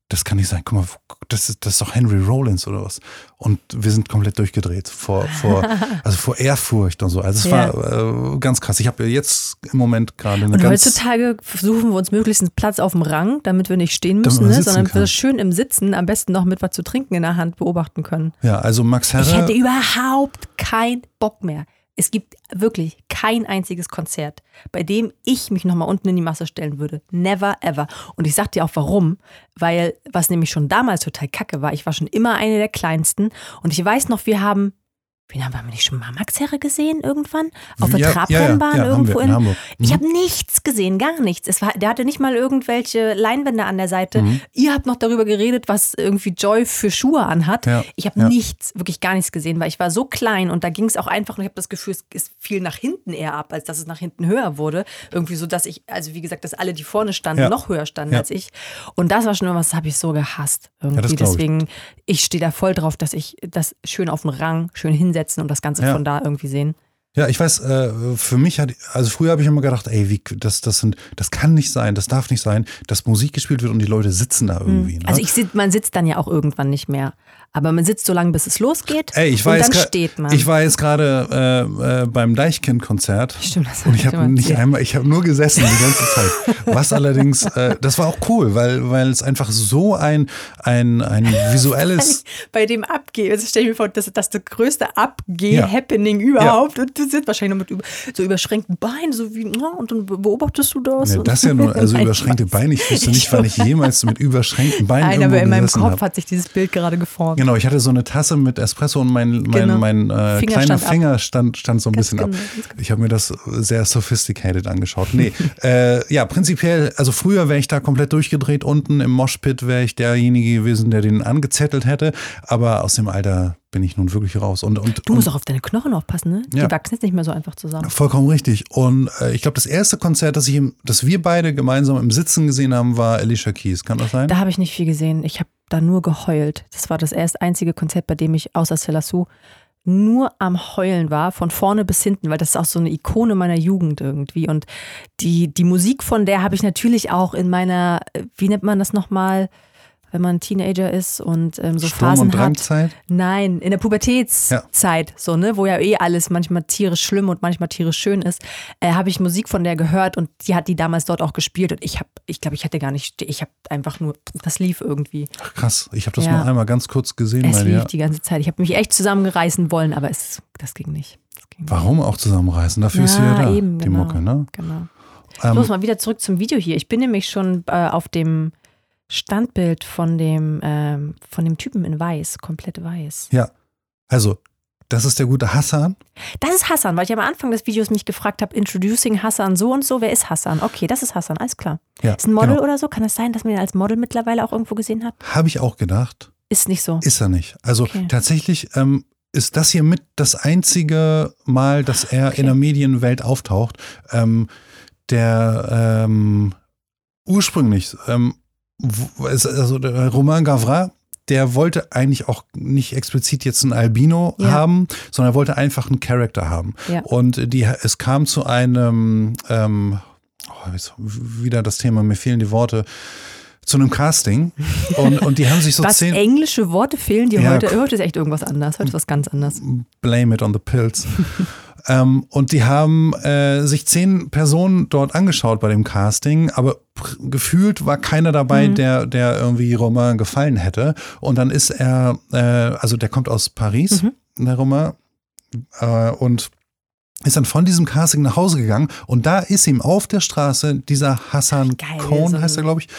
das kann nicht sein. Guck mal, das ist, das ist doch Henry Rollins oder was. Und wir sind komplett durchgedreht vor, vor, also vor Ehrfurcht und so. Also es Ja. war äh, ganz krass. Ich habe jetzt im Moment gerade eine Und ganz heutzutage versuchen wir uns möglichst einen Platz auf dem Rang, damit wir nicht stehen müssen, ne, sondern kann. wir schön im Sitzen, am besten noch mit was zu trinken in der Hand beobachten können. Ja, also Max Ich Herre. hätte überhaupt keinen Bock mehr. Es gibt wirklich kein einziges Konzert, bei dem ich mich nochmal unten in die Masse stellen würde. Never ever. Und ich sag dir auch warum, weil was nämlich schon damals total kacke war, ich war schon immer eine der kleinsten und ich weiß noch, wir haben, wen haben wir nicht schon mal Max Herre gesehen irgendwann? Auf der Ja, Trabrennbahn ja, ja, irgendwo in in. Ich Mhm. habe nichts gesehen, gar nichts. Es war, der hatte nicht mal irgendwelche Leinwände an der Seite. Mhm. Ihr habt noch darüber geredet, was irgendwie Joy für Schuhe anhat. Ich habe nichts, wirklich gar nichts gesehen, weil ich war so klein und da ging es auch einfach, und ich habe das Gefühl, es viel nach hinten eher ab, als dass es nach hinten höher wurde. Irgendwie so, dass ich, also wie gesagt, dass alle, die vorne standen, noch höher standen als ich. Und das war schon immer was, das habe ich so gehasst. Irgendwie. glaub ich. Deswegen, ich stehe da voll drauf, dass ich das schön auf den Rang, schön hinsetzen und das Ganze Ja. von da irgendwie sehen. Ja, ich weiß, äh, für mich hat, also früher habe ich immer gedacht, ey, wie, das, das sind, das kann nicht sein, das darf nicht sein, dass Musik gespielt wird und die Leute sitzen da irgendwie. Ne? Also ich sit, man sitzt dann ja auch irgendwann nicht mehr. Aber man sitzt so lange, bis es losgeht. Ey, ich war und dann steht man. Ich war jetzt gerade äh, äh, beim Deichkind-Konzert. Stimmt, das Und ich habe nicht erzählt. einmal, ich habe nur gesessen die ganze Zeit. Was allerdings, äh, das war auch cool, weil, weil es einfach so ein, ein, ein visuelles. bei dem Abgehen, also stell dir mir vor, das ist das, größte Abgeh-Happening überhaupt. Und du sitzt wahrscheinlich noch mit über, so überschränkten Beinen, so wie, na, und dann beobachtest du das. Und- das ja nur, also überschränkte ich. Beine. Ich wüsste nicht, wann ich jemals mit überschränkten Beinen Nein, aber in meinem Kopf habe. hat sich dieses Bild gerade geformt. Genau, ich hatte so eine Tasse mit Espresso und mein, mein, Genau. mein äh, Finger kleiner. Finger stand, stand so ein Ganz bisschen ab. genau, genau. Ich habe mir das sehr sophisticated angeschaut. Nee, äh, ja, prinzipiell, also früher wäre ich da komplett durchgedreht. Unten im Moshpit wäre ich derjenige gewesen, der den angezettelt hätte. Aber aus dem Alter bin ich nun wirklich raus. Und, und, Du musst und auch auf deine Knochen aufpassen, ne? Ja. Die wachsen jetzt nicht mehr so einfach zusammen. Vollkommen richtig. Und äh, ich glaube, das erste Konzert, das, ich im, das wir beide gemeinsam im Sitzen gesehen haben, war Alicia Keys. Kann das sein? Da habe ich nicht viel gesehen. Ich habe da nur geheult. Das war das erst einzige Konzert, bei dem ich außer Selassou nur am Heulen war, von vorne bis hinten, weil das ist auch so eine Ikone meiner Jugend irgendwie. Und die, die Musik von der habe ich natürlich auch in meiner, äh, wie nennt man das nochmal, wenn man Teenager ist und ähm, so Sturm- Phasen und hat. Drangzeit? Nein, in der Pubertätszeit, so, ne, wo ja eh alles manchmal tierisch schlimm und manchmal tierisch schön ist, äh, habe ich Musik von der gehört und die hat die damals dort auch gespielt und ich habe, ich glaube, ich hatte gar nicht, ich habe einfach nur, das lief irgendwie. Ach, krass. Ich habe das Ja. nur einmal ganz kurz gesehen Es lief dir. die ganze Zeit. Ich habe mich echt zusammenreißen wollen, aber es, das ging nicht. Das ging nicht. Warum auch zusammenreißen? Dafür ist sie ja da, eben, die genau, Mucke, ne? Genau. Ähm, Los, mal wieder zurück zum Video hier. Ich bin nämlich schon äh, auf dem Standbild von dem, ähm, von dem Typen in weiß, komplett weiß. Ja. Also, das ist der gute Hassan. Das ist Hassan, weil ich am Anfang des Videos mich gefragt habe, introducing Hassan so und so, wer ist Hassan? Okay, das ist Hassan, alles klar. Ja, Ist ein Model genau. oder so? Kann es sein, dass man ihn als Model mittlerweile auch irgendwo gesehen hat? Habe ich auch gedacht. Ist nicht so. Ist er nicht. Also Okay. tatsächlich ähm, ist das hier mit das einzige Mal, dass er Okay. in der Medienwelt auftaucht. Ähm, der ähm, ursprünglich, ähm, also der Romain Gavras, der wollte eigentlich auch nicht explizit jetzt einen Albino Ja. haben, sondern er wollte einfach einen Charakter haben. Ja. Und die, es kam zu einem, ähm, oh, wieder das Thema, mir fehlen die Worte, zu einem Casting. Und, und die haben sich so Was zehn. englische Worte fehlen dir Ja, heute? Heute ist echt irgendwas anders. Heute ist was ganz anderes. Blame it on the pills. ähm, und die haben äh, sich zehn Personen dort angeschaut bei dem Casting, aber gefühlt war keiner dabei, Mhm. der, der irgendwie Romain gefallen hätte. Und dann ist er, äh, also der kommt aus Paris, Mhm. der Romain, äh, und ist dann von diesem Casting nach Hause gegangen und da ist ihm auf der Straße dieser Hassan Geil, Cohn, so heißt er, glaube ich,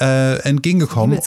äh, entgegengekommen.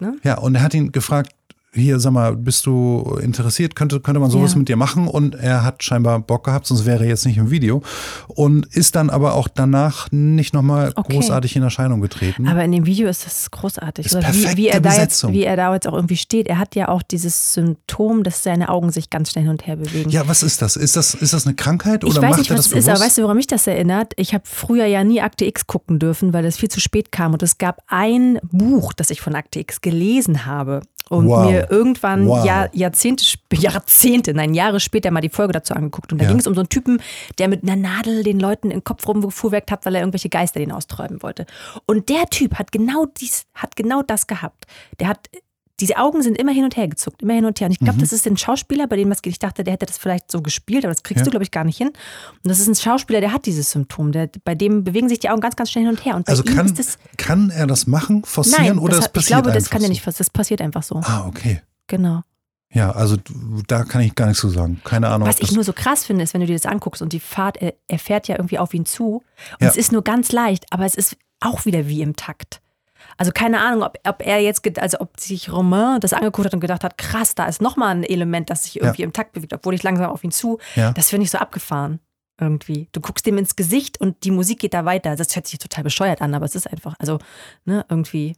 Ne? Ja, und er hat ihn gefragt, hier, sag mal, bist du interessiert? Könnte, könnte man sowas Ja. mit dir machen? Und er hat scheinbar Bock gehabt, sonst wäre er jetzt nicht im Video. Und ist dann aber auch danach nicht nochmal Okay. großartig in Erscheinung getreten. Aber in dem Video ist das großartig. Ist perfekte wie, wie, er da jetzt, Besetzung. wie er da jetzt auch irgendwie steht. Er hat ja auch dieses Symptom, dass seine Augen sich ganz schnell hin und her bewegen. ja, was ist das? Ist das, ist das eine Krankheit Ich oder weiß macht nicht, er was das es ist, aber weißt du, woran mich das erinnert? Ich habe früher ja nie Akte X gucken dürfen, weil das viel zu spät kam. Und es gab ein Buch, das ich von Akte X gelesen habe. Und Wow. mir irgendwann Wow. Jahr, Jahrzehnte, Jahrzehnte, nein, Jahre später mal die Folge dazu angeguckt. Und da Ja. ging es um so einen Typen, der mit einer Nadel den Leuten im Kopf rumgefuhrwerkt hat, weil er irgendwelche Geister den austräumen wollte. Und der Typ hat genau dies, hat genau das gehabt. Der hat diese Augen sind immer hin und her gezuckt, immer hin und her. Und ich Mhm. glaube, das ist ein Schauspieler, bei dem was geht. Ich dachte, der hätte das vielleicht so gespielt, aber das kriegst Ja. du, glaube ich, gar nicht hin. Und das ist ein Schauspieler, der hat dieses Symptom. Der, bei dem bewegen sich die Augen ganz, ganz schnell hin und her. Und Also kann, das. kann er das machen, forcieren Nein, oder das es hat, passiert ich glaube, das kann so? nicht passieren. Das passiert einfach so. Ah, okay. Genau. Ja, also da kann ich gar nichts zu sagen. Keine Ahnung. Was ich das, nur so krass finde, ist, wenn du dir das anguckst und die Fahrt, er, er fährt ja irgendwie auf ihn zu. Und Ja. es ist nur ganz leicht, aber es ist auch wieder wie im Takt. Also keine Ahnung, ob, ob er jetzt, also ob sich Romain das angeguckt hat und gedacht hat, krass, da ist nochmal ein Element, das sich irgendwie im Takt bewegt, obwohl ich langsam auf ihn zu. Ja. Das finde ich so abgefahren. Irgendwie. Du guckst dem ins Gesicht und die Musik geht da weiter. Das hört sich total bescheuert an, aber es ist einfach, also, ne, irgendwie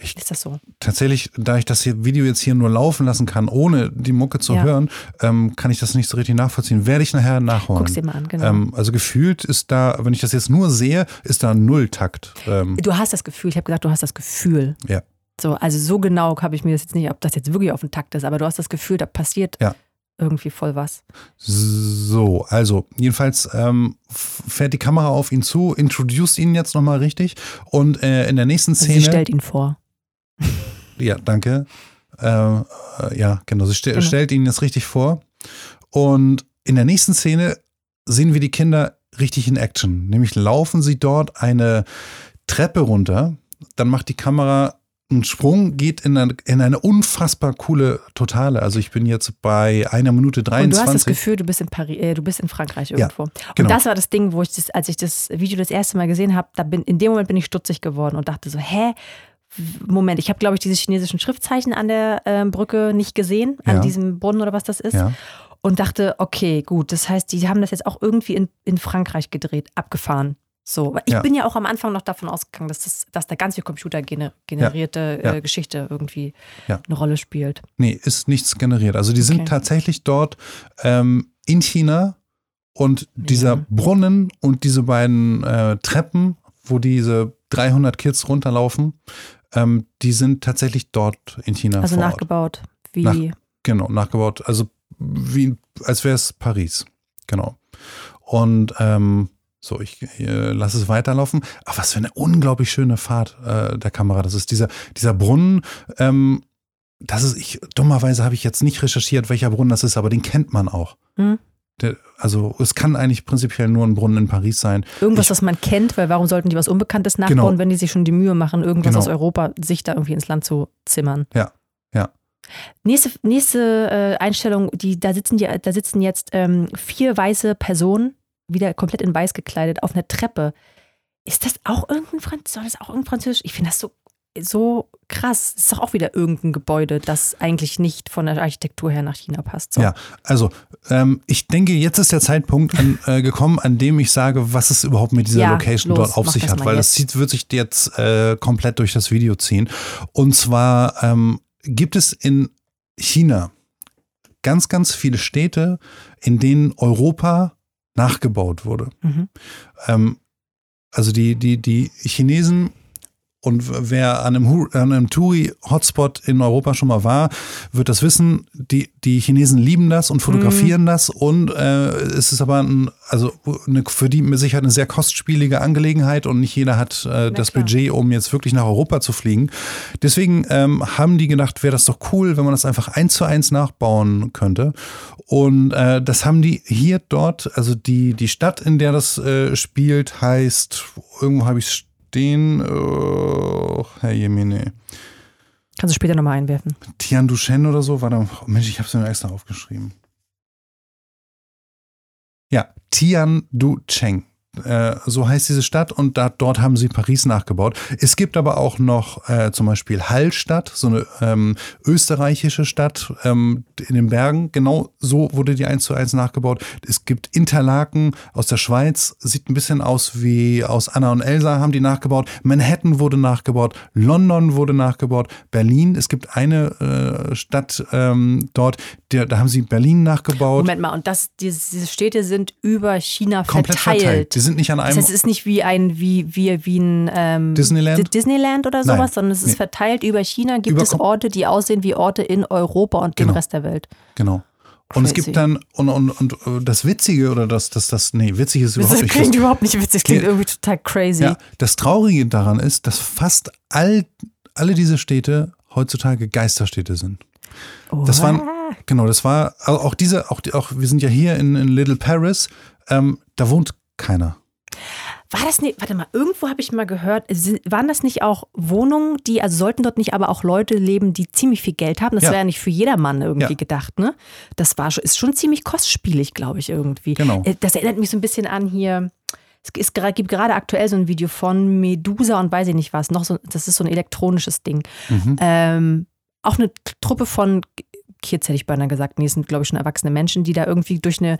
Ich- ist das so. tatsächlich, da ich das hier Video jetzt hier nur laufen lassen kann, ohne die Mucke zu Ja. hören, ähm, kann ich das nicht so richtig nachvollziehen. Werde ich nachher nachholen. Guck's dir mal an, genau. Ähm, also gefühlt ist da, wenn ich das jetzt nur sehe, ist da Nulltakt. Ähm, Du hast das Gefühl, ich habe gesagt, du hast das Gefühl. ja. So, also so genau habe ich mir das jetzt nicht, ob das jetzt wirklich auf den Takt ist, aber du hast das Gefühl, da passiert Ja. Irgendwie voll was. So, also jedenfalls ähm, fährt die Kamera auf ihn zu, introduced ihn jetzt nochmal richtig und äh, in der nächsten Also Szene. sie stellt ihn vor. Ja, danke. Äh, äh, ja, genau. Sie ste Genau. stellt ihn jetzt richtig vor. Und in der nächsten Szene sehen wir die Kinder richtig in Action. Nämlich laufen sie dort eine Treppe runter. Dann macht die Kamera einen Sprung, geht in eine, in eine unfassbar coole Totale. Also ich bin jetzt bei einer Minute Und du 23. hast das Gefühl, du bist in Paris, äh, du bist in Frankreich Ja, irgendwo. Und genau. das war das Ding, wo ich das, als ich das Video das erste Mal gesehen habe, da bin, in dem Moment bin ich stutzig geworden und dachte so, hä? Moment, ich habe, glaube ich, diese chinesischen Schriftzeichen an der ähm, Brücke nicht gesehen, an Ja. diesem Brunnen oder was das ist. ja. Und dachte, okay, gut, das heißt, die haben das jetzt auch irgendwie in, in Frankreich gedreht, abgefahren. So, ich Ja. bin ja auch am Anfang noch davon ausgegangen, dass, das, dass da ganz viel computergenerierte Ja. äh, Geschichte irgendwie Ja. eine Rolle spielt. Nee, ist nichts generiert. Also die sind Okay. tatsächlich dort ähm, in China und dieser Ja. Brunnen und diese beiden äh, Treppen, wo diese 300 Kids runterlaufen, ähm, die sind tatsächlich dort in China Also vor Ort. nachgebaut. Wie, Nach- Genau, nachgebaut. Also wie, als wäre es Paris. Genau. Und ähm, so, ich äh, lasse es weiterlaufen. Aber was für eine unglaublich schöne Fahrt äh, der Kamera. Das ist dieser, dieser Brunnen. Ähm, das ist, ich, dummerweise habe ich jetzt nicht recherchiert, welcher Brunnen das ist, aber den kennt man auch. Hm? Der, also es kann eigentlich prinzipiell nur ein Brunnen in Paris sein. irgendwas, ich- was man kennt, weil warum sollten die was Unbekanntes nachbauen, Genau. wenn die sich schon die Mühe machen, irgendwas Genau. aus Europa sich da irgendwie ins Land zu zimmern. Ja, ja. Nächste, nächste äh, Einstellung, die, da sitzen die, da sitzen jetzt ähm, vier weiße Personen, wieder komplett in weiß gekleidet, auf einer Treppe. Ist das auch irgendein Französisch? Soll das auch irgendein Französisch? Ich finde das so, so krass. Das ist doch auch wieder irgendein Gebäude, das eigentlich nicht von der Architektur her nach China passt. So. Ja, also ähm, ich denke, jetzt ist der Zeitpunkt an, äh, gekommen, an dem ich sage, was es überhaupt mit dieser Ja, Location los, dort auf sich das hat, weil das jetzt. zieht, wird sich jetzt äh, komplett durch das Video ziehen. Und zwar ähm, gibt es in China ganz, ganz viele Städte, in denen Europa nachgebaut wurde. Mhm. Ähm, also die, die, die Chinesen und wer an einem, an einem Touri-Hotspot in Europa schon mal war, wird das wissen. Die, die Chinesen lieben das und Mhm. fotografieren das und äh, es ist aber ein, also eine, für die mit Sicherheit eine sehr kostspielige Angelegenheit und nicht jeder hat äh, das klar. Budget, um jetzt wirklich nach Europa zu fliegen. Deswegen ähm, haben die gedacht, wäre das doch cool, wenn man das einfach eins zu eins nachbauen könnte. Und äh, das haben die hier dort, also die, die Stadt, in der das äh, spielt, heißt, irgendwo habe ich stehen, oh, Herr Jemine, Kannst du später nochmal einwerfen. Tian Duchen oder so, war da, oh Mensch, ich habe es mir extra aufgeschrieben. Ja, Tian Du Cheng. Äh, so heißt diese Stadt und da, dort haben sie Paris nachgebaut. Es gibt aber auch noch äh, zum Beispiel Hallstatt, so eine ähm, österreichische Stadt ähm, in den Bergen. Genau so wurde die eins zu eins nachgebaut. Es gibt Interlaken aus der Schweiz, sieht ein bisschen aus wie aus Anna und Elsa haben die nachgebaut. Manhattan wurde nachgebaut, London wurde nachgebaut, Berlin. Es gibt eine äh, Stadt ähm, dort, der, da haben sie Berlin nachgebaut. Moment mal, und das, diese Städte sind über China Komplett verteilt. verteilt. Die sind nicht an Das einem. heißt, es ist nicht wie ein, wie, wie, wie ein ähm, Disneyland? Di- Disneyland oder sowas, Nein. sondern es ist Nee. verteilt über China. Gibt Über- es Orte, die aussehen wie Orte in Europa und Genau. dem Rest der Welt. Genau. Und es Crazy. gibt dann, und, und, und äh, das Witzige, oder das, das, das, nee, witzig ist Das überhaupt nicht. klingt Das, überhaupt nicht witzig, das klingt Nee. irgendwie total crazy. ja, das Traurige daran ist, dass fast all, alle diese Städte heutzutage Geisterstädte sind. Das waren, genau, das war au- auch diese, auch, die- auch wir sind ja hier in, in Little Paris, ähm, da wohnt keiner. War das nicht, warte mal, irgendwo habe ich mal gehört, waren das nicht auch Wohnungen, die, also sollten dort nicht aber auch Leute leben, die ziemlich viel Geld haben? Das Ja. wäre ja nicht für jedermann irgendwie Ja. gedacht, ne? Das war schon, ist schon ziemlich kostspielig, glaube ich, irgendwie. Genau. Äh, Das erinnert mich so ein bisschen an hier. Es ist, gibt gerade aktuell so ein Video von Medusa und weiß ich nicht was. Noch so, das ist so ein elektronisches Ding. Mhm. Ähm, auch eine Truppe von Kids hätte ich beinahe gesagt. Nee, es sind, glaube ich, schon erwachsene Menschen, die da irgendwie durch eine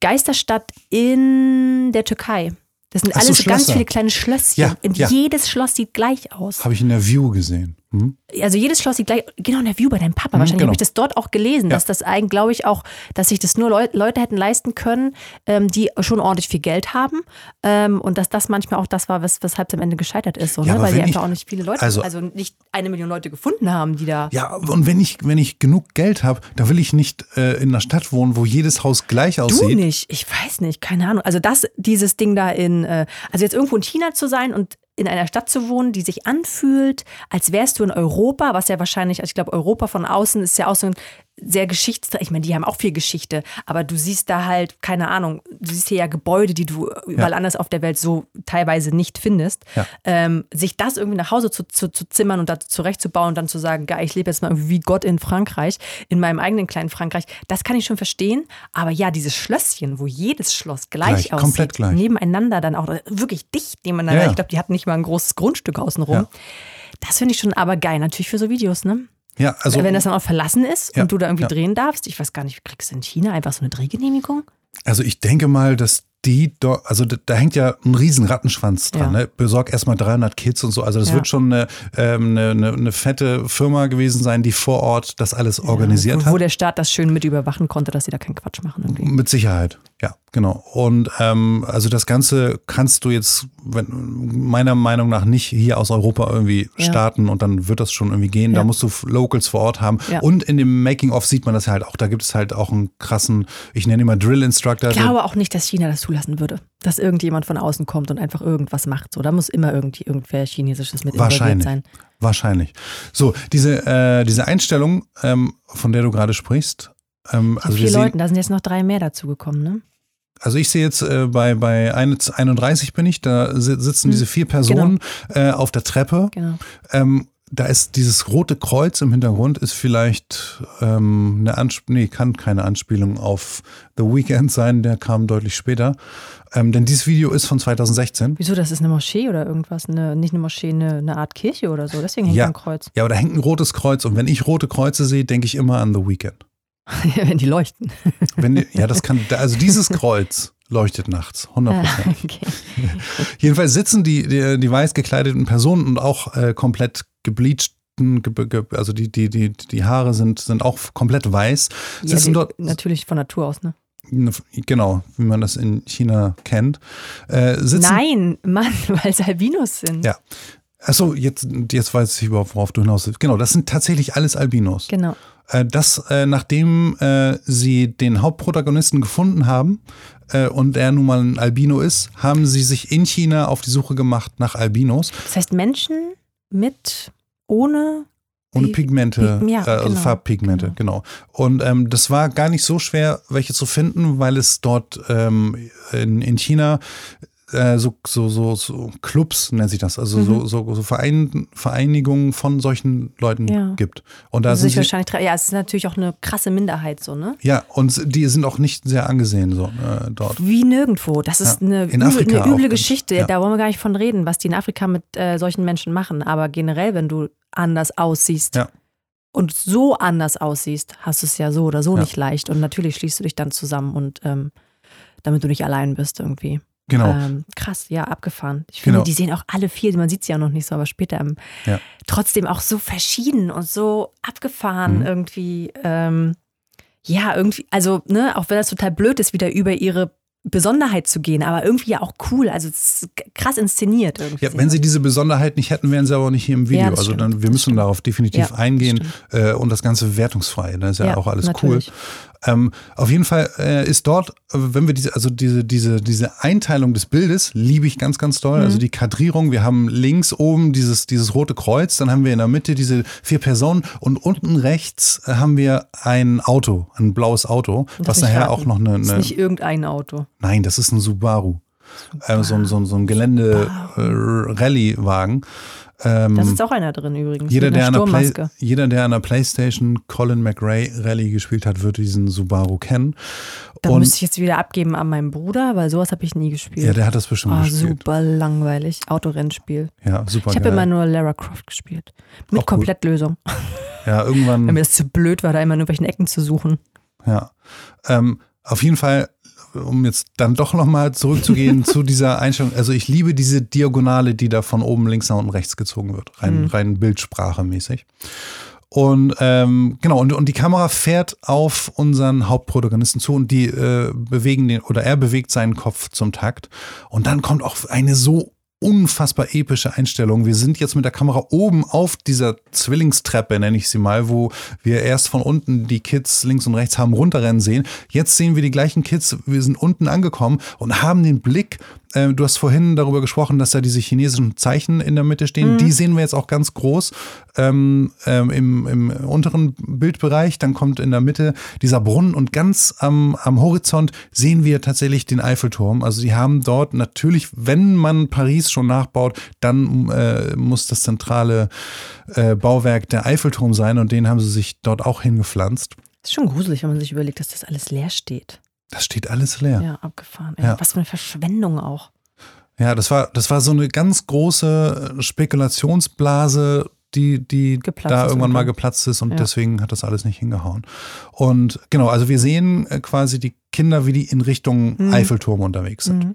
Geisterstadt in der Türkei. Das sind Ach so, alles so ganz viele kleine Schlösschen. Ja, und ja. jedes Schloss sieht gleich aus. Habe ich in der View gesehen. Hm? Also jedes Schloss sieht gleich, genau in der View bei deinem Papa. Mhm, Wahrscheinlich genau. habe ich das dort auch gelesen, Ja. dass das eigentlich, glaube ich, auch, dass sich das nur Leu Leute hätten leisten können, ähm, die schon ordentlich viel Geld haben. Ähm, und dass das manchmal auch das war, wes weshalb es am Ende gescheitert ist. So, Ja, ne? Weil wenn einfach ich- auch nicht viele Leute, also- also, nicht eine Million Leute gefunden haben, die da. Ja, und wenn ich, wenn ich genug Geld habe, da will ich nicht äh, in einer Stadt wohnen, wo jedes Haus gleich Du aussieht. nicht, ich weiß nicht, keine Ahnung. Also das, dieses Ding da in, äh, also jetzt irgendwo in China zu sein und in einer Stadt zu wohnen, die sich anfühlt, als wärst du in Europa, was ja wahrscheinlich, also ich glaube, Europa von außen ist ja auch so ein sehr geschichtsträchtig. Ich meine, die haben auch viel Geschichte, aber du siehst da halt, keine Ahnung, du siehst hier ja Gebäude, die du überall anders auf der Welt so teilweise nicht findest. Ja. Ähm, sich das irgendwie nach Hause zu, zu, zu zimmern und da zurechtzubauen und dann zu sagen, geil, ich lebe jetzt mal irgendwie wie Gott in Frankreich, in meinem eigenen kleinen Frankreich, das kann ich schon verstehen. Aber ja, dieses Schlösschen, wo jedes Schloss gleich, Gleich, aussieht, komplett gleich. nebeneinander dann auch, wirklich dicht nebeneinander. Ja, ja. Ich glaube, die hatten nicht mal ein großes Grundstück außenrum. Ja. Das finde ich schon aber geil, natürlich für so Videos, ne? Ja, also Wenn das dann auch verlassen ist Ja, und du da irgendwie ja. drehen darfst, ich weiß gar nicht, kriegst du in China einfach so eine Drehgenehmigung? Also ich denke mal, dass die dort, also da, da hängt ja ein riesen Rattenschwanz dran. Ja. Ne? Besorg erstmal 300 Kids und so. Also das Ja. wird schon eine, ähm, eine, eine, eine fette Firma gewesen sein, die vor Ort das alles organisiert wo, hat. Wo der Staat das schön mit überwachen konnte, dass sie da keinen Quatsch machen. Irgendwie. Mit Sicherheit, ja, genau. Und ähm, also das Ganze kannst du jetzt wenn, meiner Meinung nach nicht hier aus Europa irgendwie Ja. starten und dann wird das schon irgendwie gehen. Da Ja. musst du Locals vor Ort haben. Ja. Und in dem Making-of sieht man das halt auch. Da gibt es halt auch einen krassen, ich nenne ihn mal Drill-Instructor. Ich glaube auch nicht, dass China das zulassen würde, dass irgendjemand von außen kommt und einfach irgendwas macht. So, da muss immer irgendwie irgendwer Chinesisches mit involviert Wahrscheinlich. sein. Wahrscheinlich. So, diese, äh, diese Einstellung, ähm, von der du gerade sprichst, ähm, also, vier Leuten, da sind jetzt noch drei mehr dazugekommen, ne? Also ich sehe jetzt äh, bei, bei 31 bin ich, da si- sitzen diese vier Personen äh, auf der Treppe. Genau. Ähm, da ist dieses rote Kreuz im Hintergrund, ist vielleicht ähm, eine Anspielung, nee, kann keine Anspielung auf The Weeknd sein, der kam deutlich später. Ähm, denn dieses Video ist von 2016. Wieso, das ist eine Moschee oder irgendwas? Eine, nicht eine Moschee, eine, eine Art Kirche oder so. Deswegen hängt Ja. ein Kreuz. Ja, aber da hängt ein rotes Kreuz und wenn ich rote Kreuze sehe, denke ich immer an The Weeknd. Wenn die leuchten. Wenn, die- ja, das kann, also dieses Kreuz leuchtet nachts, 100 Prozent. okay. Jedenfalls sitzen die, die, die weiß gekleideten Personen und auch äh, komplett gebleachten, ge, ge, also die, die, die, die Haare sind, sind auch komplett weiß. Ja, Sitzen dort, natürlich von Natur aus, ne? genau, wie man das in China kennt. Äh, Nein, Mann, weil es Albinos sind. Ja. Achso, jetzt, jetzt weiß ich überhaupt, worauf du hinaus willst. Genau, das sind tatsächlich alles Albinos. Genau. Äh, das, äh, nachdem äh, sie den Hauptprotagonisten gefunden haben äh, und er nun mal ein Albino ist, haben sie sich in China auf die Suche gemacht nach Albinos. Das heißt, Menschen mit, ohne. Ohne Pigmente, Pig- ja, äh, also genau, Farbpigmente, genau. Und ähm, das war gar nicht so schwer, welche zu finden, weil es dort ähm, in, in China äh, so, so, so, so Clubs, nennt sich das, also so, so, so Verein, Vereinigungen von solchen Leuten Ja. gibt. Und da Das sind sie, wahrscheinlich, ja, es ist natürlich auch eine krasse Minderheit so, ne? ja, und die sind auch nicht sehr angesehen so äh, dort. Wie nirgendwo. Das ist Ja. eine, In üble, eine üble Geschichte. ja. Da wollen wir gar nicht von reden, was die in Afrika mit äh, solchen Menschen machen. Aber generell, wenn du anders aussiehst Ja. und so anders aussiehst, hast du es ja so oder so Ja. nicht leicht. Und natürlich schließt du dich dann zusammen und ähm, damit du nicht allein bist irgendwie. Genau. Ähm, krass, ja, abgefahren. Ich finde, Genau. die sehen auch alle vier, man sieht sie ja noch nicht so, aber später ähm, Ja. trotzdem auch so verschieden und so abgefahren Mhm. irgendwie. Ähm, ja, irgendwie, also, ne, auch wenn das total blöd ist, wieder über ihre Besonderheit zu gehen, aber irgendwie ja auch cool. Also krass inszeniert irgendwie. Ja, wenn sie diese Besonderheit nicht hätten, wären sie aber auch nicht hier im Video. Ja, das also dann, wir das müssen darauf definitiv Ja, eingehen äh, und das Ganze wertungsfrei. Das ist ja, Ja, auch alles natürlich. cool. Ähm, auf jeden Fall äh, ist dort, äh, wenn wir diese, also diese, diese, diese Einteilung des Bildes liebe ich ganz, ganz doll. Mhm. Also die Kadrierung, wir haben links oben dieses, dieses rote Kreuz, dann haben wir in der Mitte diese vier Personen und unten rechts äh, haben wir ein Auto, ein blaues Auto, was nachher auch noch eine, Das ist eine nicht irgendein Auto. Nein, das ist ein Subaru. Äh, so, ein- so, ein- so ein Gelände-Rallye-Wagen. Ähm, Da sitzt auch einer drin übrigens. jeder, der an der jeder, der an der Playstation Colin McRae Rally gespielt hat, wird diesen Subaru kennen. Da Und müsste ich jetzt wieder abgeben an meinen Bruder, weil sowas habe ich nie gespielt. ja, der hat das bestimmt Ah, gespielt. super langweilig. Autorennspiel. Ja, super Ich habe immer nur Lara Croft gespielt. Mit Auch gut. Komplettlösung. ja, irgendwann. Weil mir das zu blöd war, da immer in irgendwelchen Ecken zu suchen. Ja. Ähm, auf jeden Fall, um jetzt dann doch nochmal zurückzugehen zu dieser Einstellung. Also ich liebe diese Diagonale, die da von oben links nach unten rechts gezogen wird. Rein, Mhm. rein bildsprachemäßig. Und ähm, genau, und, und die Kamera fährt auf unseren Hauptprotagonisten zu und die äh, bewegen den, oder er bewegt seinen Kopf zum Takt. Und dann kommt auch eine so unfassbar epische Einstellung. Wir sind jetzt mit der Kamera oben auf dieser Zwillingstreppe, nenne ich sie mal, wo wir erst von unten die Kids links und rechts haben runterrennen sehen. Jetzt sehen wir die gleichen Kids, wir sind unten angekommen und haben den Blick. Äh, du hast vorhin darüber gesprochen, dass da diese chinesischen Zeichen in der Mitte stehen. Die sehen wir jetzt auch ganz groß ähm, ähm, im, im unteren Bildbereich. Dann kommt in der Mitte dieser Brunnen und ganz am, am Horizont sehen wir tatsächlich den Eiffelturm. Also sie haben dort natürlich, wenn man Paris schon nachbaut, dann äh, muss das zentrale äh, Bauwerk der Eiffelturm sein und den haben sie sich dort auch hingepflanzt. ist schon gruselig, wenn man sich überlegt, dass das alles leer steht. Das steht alles leer. Ja, abgefahren. Ja. Was für eine Verschwendung auch. Ja, das war, das war so eine ganz große Spekulationsblase, die, die Geplatzt da irgendwann mal geplatzt ist und Ja. deswegen hat das alles nicht hingehauen. Und genau, also wir sehen äh, quasi die Kinder, wie die in Richtung Mhm. Eiffelturm unterwegs sind. Mhm.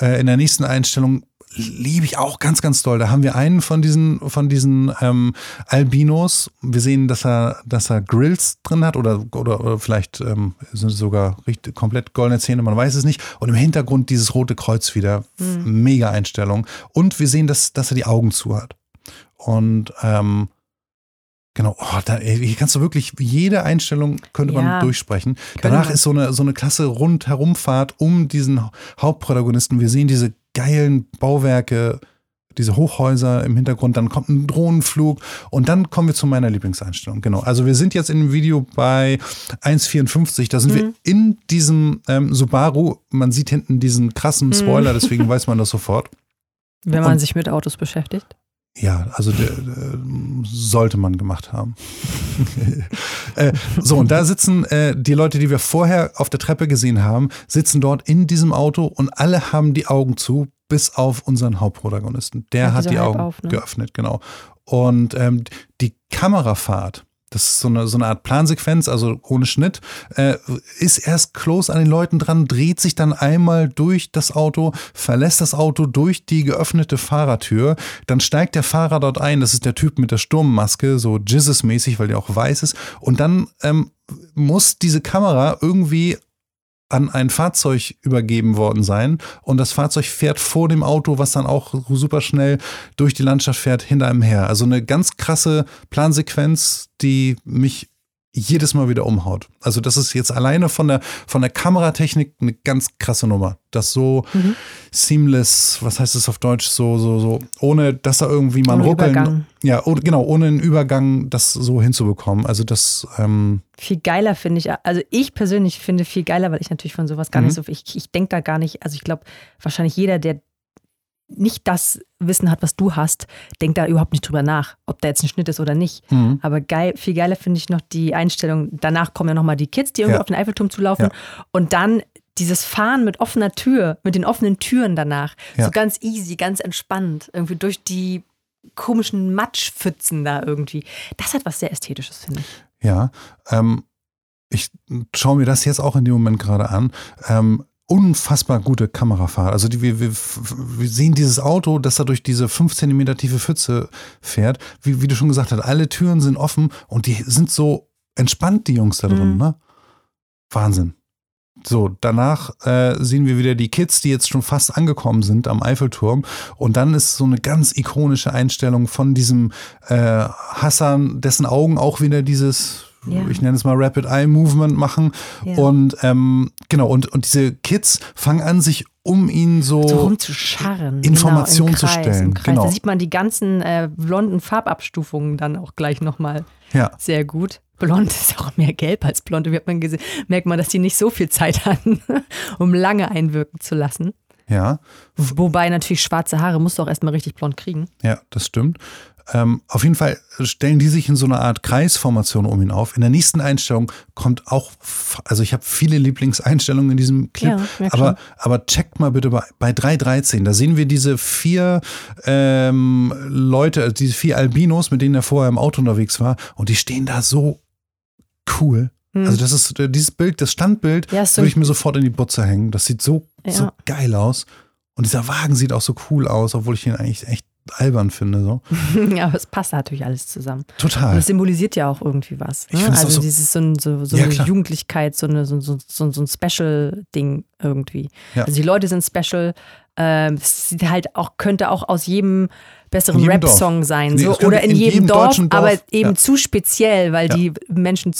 Äh, in der nächsten Einstellung liebe ich auch ganz, ganz doll. Da haben wir einen von diesen, von diesen ähm, Albinos. Wir sehen, dass er, dass er Grills drin hat oder, oder, oder vielleicht ähm, sind es sogar richtig, komplett goldene Zähne, man weiß es nicht. Und im Hintergrund dieses rote Kreuz wieder. Mega Einstellung. Und wir sehen, dass, dass er die Augen zu hat. Und ähm, Genau, oh, da, hier kannst du wirklich jede Einstellung könnte Ja, man durchsprechen. Danach wir. ist so eine, so eine klasse Rundherumfahrt um diesen Hauptprotagonisten. Wir sehen diese geilen Bauwerke, diese Hochhäuser im Hintergrund, dann kommt ein Drohnenflug und dann kommen wir zu meiner Lieblingseinstellung. Genau. Also wir sind jetzt in dem Video bei 1,54. Da sind wir Mhm. in diesem ähm, Subaru. Man sieht hinten diesen krassen Spoiler, Mhm. deswegen weiß man das sofort. Wenn man Und- sich mit Autos beschäftigt. Ja, also der, der, sollte man gemacht haben. äh, so, und da sitzen äh, die Leute, die wir vorher auf der Treppe gesehen haben, sitzen dort in diesem Auto und alle haben die Augen zu, bis auf unseren Hauptprotagonisten. Der Ja, hat die Augen auf, ne? geöffnet, genau. Und ähm, die Kamerafahrt, das ist so eine, so eine Art Plansequenz, also ohne Schnitt, äh, ist erst close an den Leuten dran, dreht sich dann einmal durch das Auto, verlässt das Auto durch die geöffnete Fahrertür, dann steigt der Fahrer dort ein, das ist der Typ mit der Sturmmaske, so Jizzes-mäßig, weil der auch weiß ist, und dann ähm, muss diese Kamera irgendwie an ein Fahrzeug übergeben worden sein und das Fahrzeug fährt vor dem Auto, was dann auch super schnell durch die Landschaft fährt, hinter einem her. Also eine ganz krasse Plansequenz, die mich jedes Mal wieder umhaut. Also das ist jetzt alleine von der, von der Kameratechnik eine ganz krasse Nummer. Das so Mhm. seamless, was heißt es auf Deutsch, so, so, so, ohne dass da irgendwie man Ohne ruckeln. Übergang. Ja, oh, genau, ohne einen Übergang das so hinzubekommen. Also das, ähm, Viel geiler finde ich, also ich persönlich finde viel geiler, weil ich natürlich von sowas gar Mhm. nicht so, ich, ich denke da gar nicht, also ich glaube, wahrscheinlich jeder, der nicht das Wissen hat, was du hast, denkt da überhaupt nicht drüber nach, ob da jetzt ein Schnitt ist oder nicht. Mhm. Aber geil, viel geiler finde ich noch die Einstellung, danach kommen ja nochmal die Kids, die irgendwo Ja. auf den Eiffelturm zulaufen und dann dieses Fahren mit offener Tür, mit den offenen Türen danach, Ja. so ganz easy, ganz entspannt, irgendwie durch die komischen Matschpfützen da irgendwie. Das hat was sehr Ästhetisches, finde ich. Ja, ähm, ich schaue mir das jetzt auch in dem Moment gerade an. Ähm, unfassbar gute Kamerafahrt. Also die, wir, wir, wir sehen dieses Auto, das da durch diese 5 cm tiefe Pfütze fährt. Wie, wie du schon gesagt hast, alle Türen sind offen und die sind so entspannt, die Jungs da drin. Mhm. Ne? Wahnsinn. So, danach äh, sehen wir wieder die Kids, die jetzt schon fast angekommen sind am Eiffelturm. Und dann ist so eine ganz ikonische Einstellung von diesem äh, Hassan, dessen Augen auch wieder dieses, Ja. ich nenne es mal Rapid Eye Movement machen. Ja. Und ähm, genau, und, und diese Kids fangen an, sich um ihn so. so rumzuscharren. Information genau, im zu Kreis, stellen, Im Kreis. genau. Da sieht man die ganzen äh, blonden Farbabstufungen dann auch gleich nochmal ja, sehr gut. Blond ist auch mehr gelb als blond. Wie hat man gesehen, merkt man, dass die nicht so viel Zeit hatten, um lange einwirken zu lassen. ja, Wobei natürlich schwarze Haare musst du auch erstmal richtig blond kriegen. ja, das stimmt. Ähm, auf jeden Fall stellen die sich in so einer Art Kreisformation um ihn auf. In der nächsten Einstellung kommt auch, also ich habe viele Lieblingseinstellungen in diesem Clip, Ja, aber, aber checkt mal bitte bei, bei 3.13, da sehen wir diese vier ähm, Leute, also diese vier Albinos, mit denen er vorher im Auto unterwegs war und die stehen da so cool. Hm. Also das ist äh, dieses Bild, das Standbild, Ja, würde ich mir sofort in die Butze hängen. Das sieht so, Ja. so geil aus. Und dieser Wagen sieht auch so cool aus, obwohl ich ihn eigentlich echt albern finde. So. ja, aber es passt natürlich alles zusammen. Und Total. es symbolisiert ja auch irgendwie was. Ne? Also so- dieses so, ein- so, so Ja, eine klar. Jugendlichkeit, so, eine, so, so, so, so ein Special-Ding irgendwie. Ja. Also die Leute sind special. Ähm, es sieht halt auch, könnte auch aus jedem besseren. Rap-Song sein. Nee, so. Oder in, in jedem, jedem Dorf, Dorf, aber eben ja. zu speziell, weil Ja. die Menschen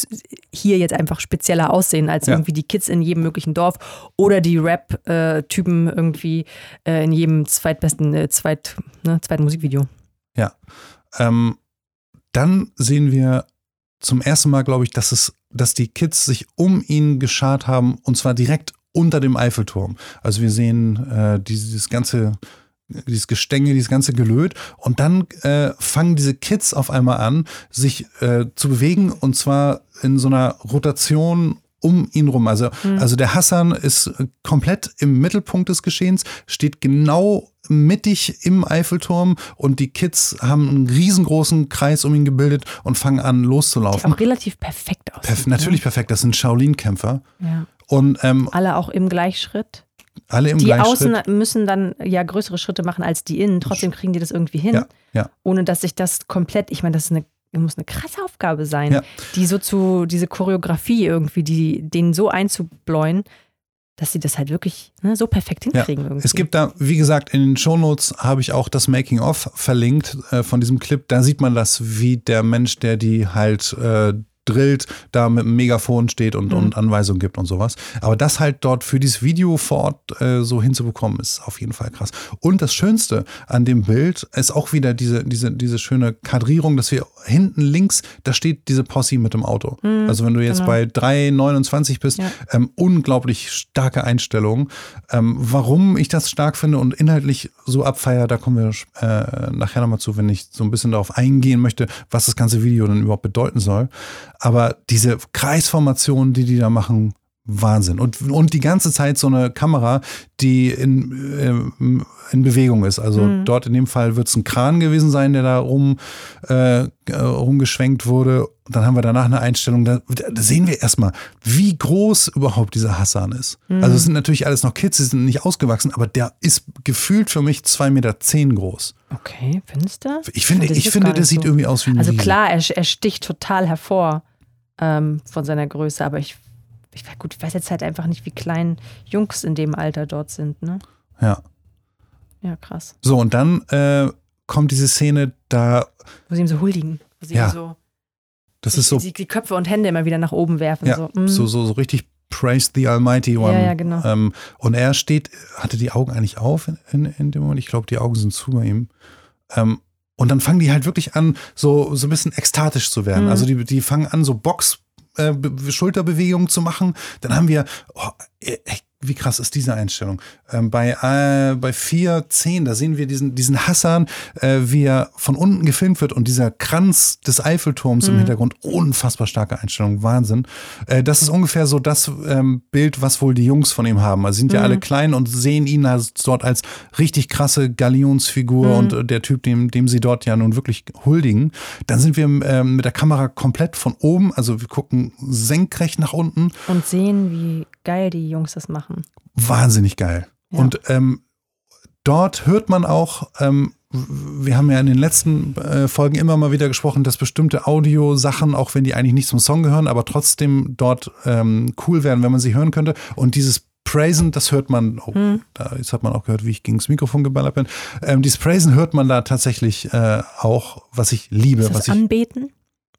hier jetzt einfach spezieller aussehen als Ja. irgendwie die Kids in jedem möglichen Dorf oder die Rap-Typen irgendwie äh, in jedem zweitbesten, äh, zweit, ne, zweiten Musikvideo. Ja. Ähm, dann sehen wir zum ersten Mal, glaube ich, dass es, dass die Kids sich um ihn geschart haben und zwar direkt unter dem Eiffelturm. Also wir sehen äh, dieses ganze dieses Gestänge, dieses ganze Gelöt und dann äh, fangen diese Kids auf einmal an, sich äh, zu bewegen und zwar in so einer Rotation um ihn rum. Also, also der Hassan ist komplett im Mittelpunkt des Geschehens, steht genau mittig im Eiffelturm und die Kids haben einen riesengroßen Kreis um ihn gebildet und fangen an loszulaufen. Auch relativ perfekt aussieht. Perf natürlich perfekt, das sind Shaolin-Kämpfer. Ne? Ja. Und ähm, Alle auch im Gleichschritt. Alle im Die. Außen müssen dann ja größere Schritte machen als die Innen. Trotzdem kriegen die das irgendwie hin, Ja, ja. ohne dass sich das komplett, ich meine, das ist eine, muss eine krasse Aufgabe sein, Ja. die so zu, diese Choreografie irgendwie, die, denen so einzubläuen, dass sie das halt wirklich ne, so perfekt hinkriegen irgendwie. Es gibt da, wie gesagt, in den Shownotes habe ich auch das Making-of verlinkt äh, von diesem Clip. Da sieht man das, wie der Mensch, der die halt äh, drillt, da mit einem Megafon steht und, Mhm. und Anweisungen gibt und sowas. Aber das halt dort für dieses Video vor Ort äh, so hinzubekommen, ist auf jeden Fall krass. Und das Schönste an dem Bild ist auch wieder diese, diese, diese schöne Kadrierung, dass wir hinten links, da steht diese Posse mit dem Auto. also wenn du jetzt genau. bei 3,29 bist, Ja. ähm, unglaublich starke Einstellung. Ähm, warum ich das stark finde und inhaltlich so abfeier, da kommen wir äh, nachher nochmal zu, wenn ich so ein bisschen darauf eingehen möchte, was das ganze Video denn überhaupt bedeuten soll. Aber diese Kreisformation, die die da machen, Wahnsinn. Und, und die ganze Zeit so eine Kamera, die in, ähm, in Bewegung ist. Also Mhm. dort in dem Fall wird es ein Kran gewesen sein, der da rum, äh, äh, rumgeschwenkt wurde. Und dann haben wir danach eine Einstellung, da, da sehen wir erstmal, wie groß überhaupt dieser Hassan ist. Mhm. Also es sind natürlich alles noch Kids, die sind nicht ausgewachsen, aber der ist gefühlt für mich 2,10 Meter zehn groß. Okay, findest du? Ich finde, Das ich finde nicht sieht so. irgendwie aus wie ein Also Riese. klar, er, er sticht total hervor ähm, von seiner Größe, aber ich, ich, gut, ich weiß jetzt halt einfach nicht, wie klein Jungs in dem Alter dort sind, ne? Ja. Ja, krass. So, und dann äh, kommt diese Szene, da Wo sie ihm so huldigen. Wo sie Ja. ihm so Das ist so, die, die Köpfe und Hände immer wieder nach oben werfen. ja, so, mm. so, so, so richtig Praise the Almighty One. Ja, ja, genau. Ähm, und er steht, hatte die Augen eigentlich auf in, in, in dem Moment? Ich glaube, die Augen sind zu bei ihm. Ähm, und dann fangen die halt wirklich an, so, so ein bisschen ekstatisch zu werden. Mhm. Also die, die fangen an, so Box, äh, Be- Schulterbewegungen zu machen. Dann haben wir, oh, äh, wie krass ist diese Einstellung? Ähm, bei, äh, bei 4, 10, da sehen wir diesen, diesen Hassan, äh, wie er von unten gefilmt wird und dieser Kranz des Eiffelturms im Hintergrund, unfassbar starke Einstellung, Wahnsinn. Äh, das ist ungefähr so das ähm, Bild, was wohl die Jungs von ihm haben. Also sind ja alle klein und sehen ihn als, dort als richtig krasse Galionsfigur und äh, der Typ, dem, dem sie dort ja nun wirklich huldigen. Dann sind wir ähm, mit der Kamera komplett von oben, also wir gucken senkrecht nach unten Und sehen, wie geil die Jungs das machen. Wahnsinnig geil. Ja. Und ähm, dort hört man auch, ähm, wir haben ja in den letzten äh, Folgen immer mal wieder gesprochen, dass bestimmte Audiosachen, auch wenn die eigentlich nicht zum Song gehören, aber trotzdem dort ähm, cool wären, wenn man sie hören könnte. Und dieses Praisen, das hört man, oh, Hm. da, jetzt hat man auch gehört, wie ich gegen das Mikrofon geballert bin. Ähm, dieses Praisen hört man da tatsächlich äh, auch, was ich liebe. Ist das was ich, Anbeten?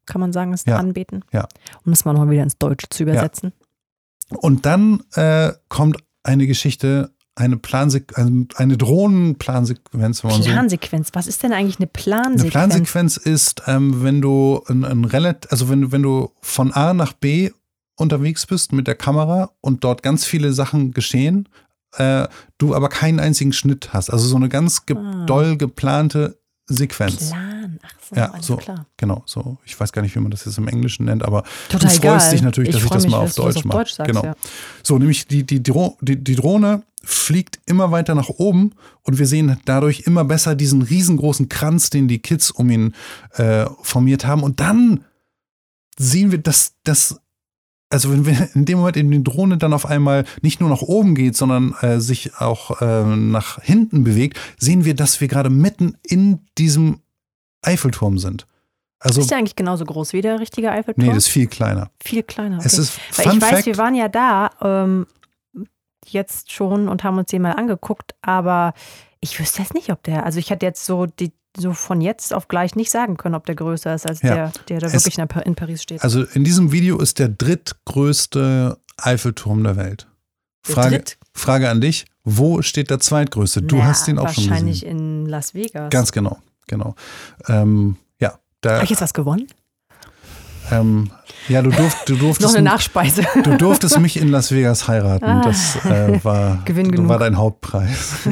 Kann man sagen, ist Ja. Anbeten? Ja. Um das mal noch mal wieder ins Deutsche zu übersetzen. Und dann äh, kommt eine Geschichte, eine Plansequenz, eine, eine Drohnenplansequenz, man so Plansequenz. Was ist denn eigentlich eine Plansequenz? Eine Plansequenz ist, ähm, wenn du ein, ein Relat also wenn, du- wenn du von A nach B unterwegs bist mit der Kamera und dort ganz viele Sachen geschehen, äh, du aber keinen einzigen Schnitt hast. Also so eine ganz ge Ah. doll geplante Sequenz. Plan. Ach so, Ja, so. klar. Genau, so. Ich weiß gar nicht, wie man das jetzt im Englischen nennt, aber Total du freust egal. dich natürlich, dass ich, freu das mich, mal auf Deutsch mache. Genau. ja. So, nämlich die, die, die, Dro die, die Drohne fliegt immer weiter nach oben und wir sehen dadurch immer besser diesen riesengroßen Kranz, den die Kids um ihn äh, formiert haben. Und dann sehen wir, dass das, also wenn wir in dem Moment in die Drohne dann auf einmal nicht nur nach oben geht, sondern äh, sich auch äh, nach hinten bewegt, sehen wir, dass wir gerade mitten in diesem Eiffelturm sind. Also, ist der eigentlich genauso groß wie der richtige Eiffelturm? nee, das ist viel kleiner. viel kleiner. Es okay. ist Weil Fun ich weiß, Fact, wir waren ja da ähm, jetzt schon und haben uns den mal angeguckt, aber ich wüsste jetzt nicht, ob der, also ich hätte jetzt so die so von jetzt auf gleich nicht sagen können, ob der größer ist als Ja. der, der da Es- wirklich in, Pa- in Paris steht. Also in diesem Video ist der drittgrößte Eiffelturm der Welt. Frage, dritt- Frage an dich, wo steht der zweitgrößte? Du Na, hast den auch schon Wahrscheinlich gesehen. in Las Vegas. Ganz genau, genau. Ähm, ja, da, Habe ich jetzt was gewonnen? ähm, ja, du, durft, du, Noch durftest, eine Nachspeise. du durftest mich in Las Vegas heiraten. Ah. Das äh, war, Gewinn genug. war dein Hauptpreis.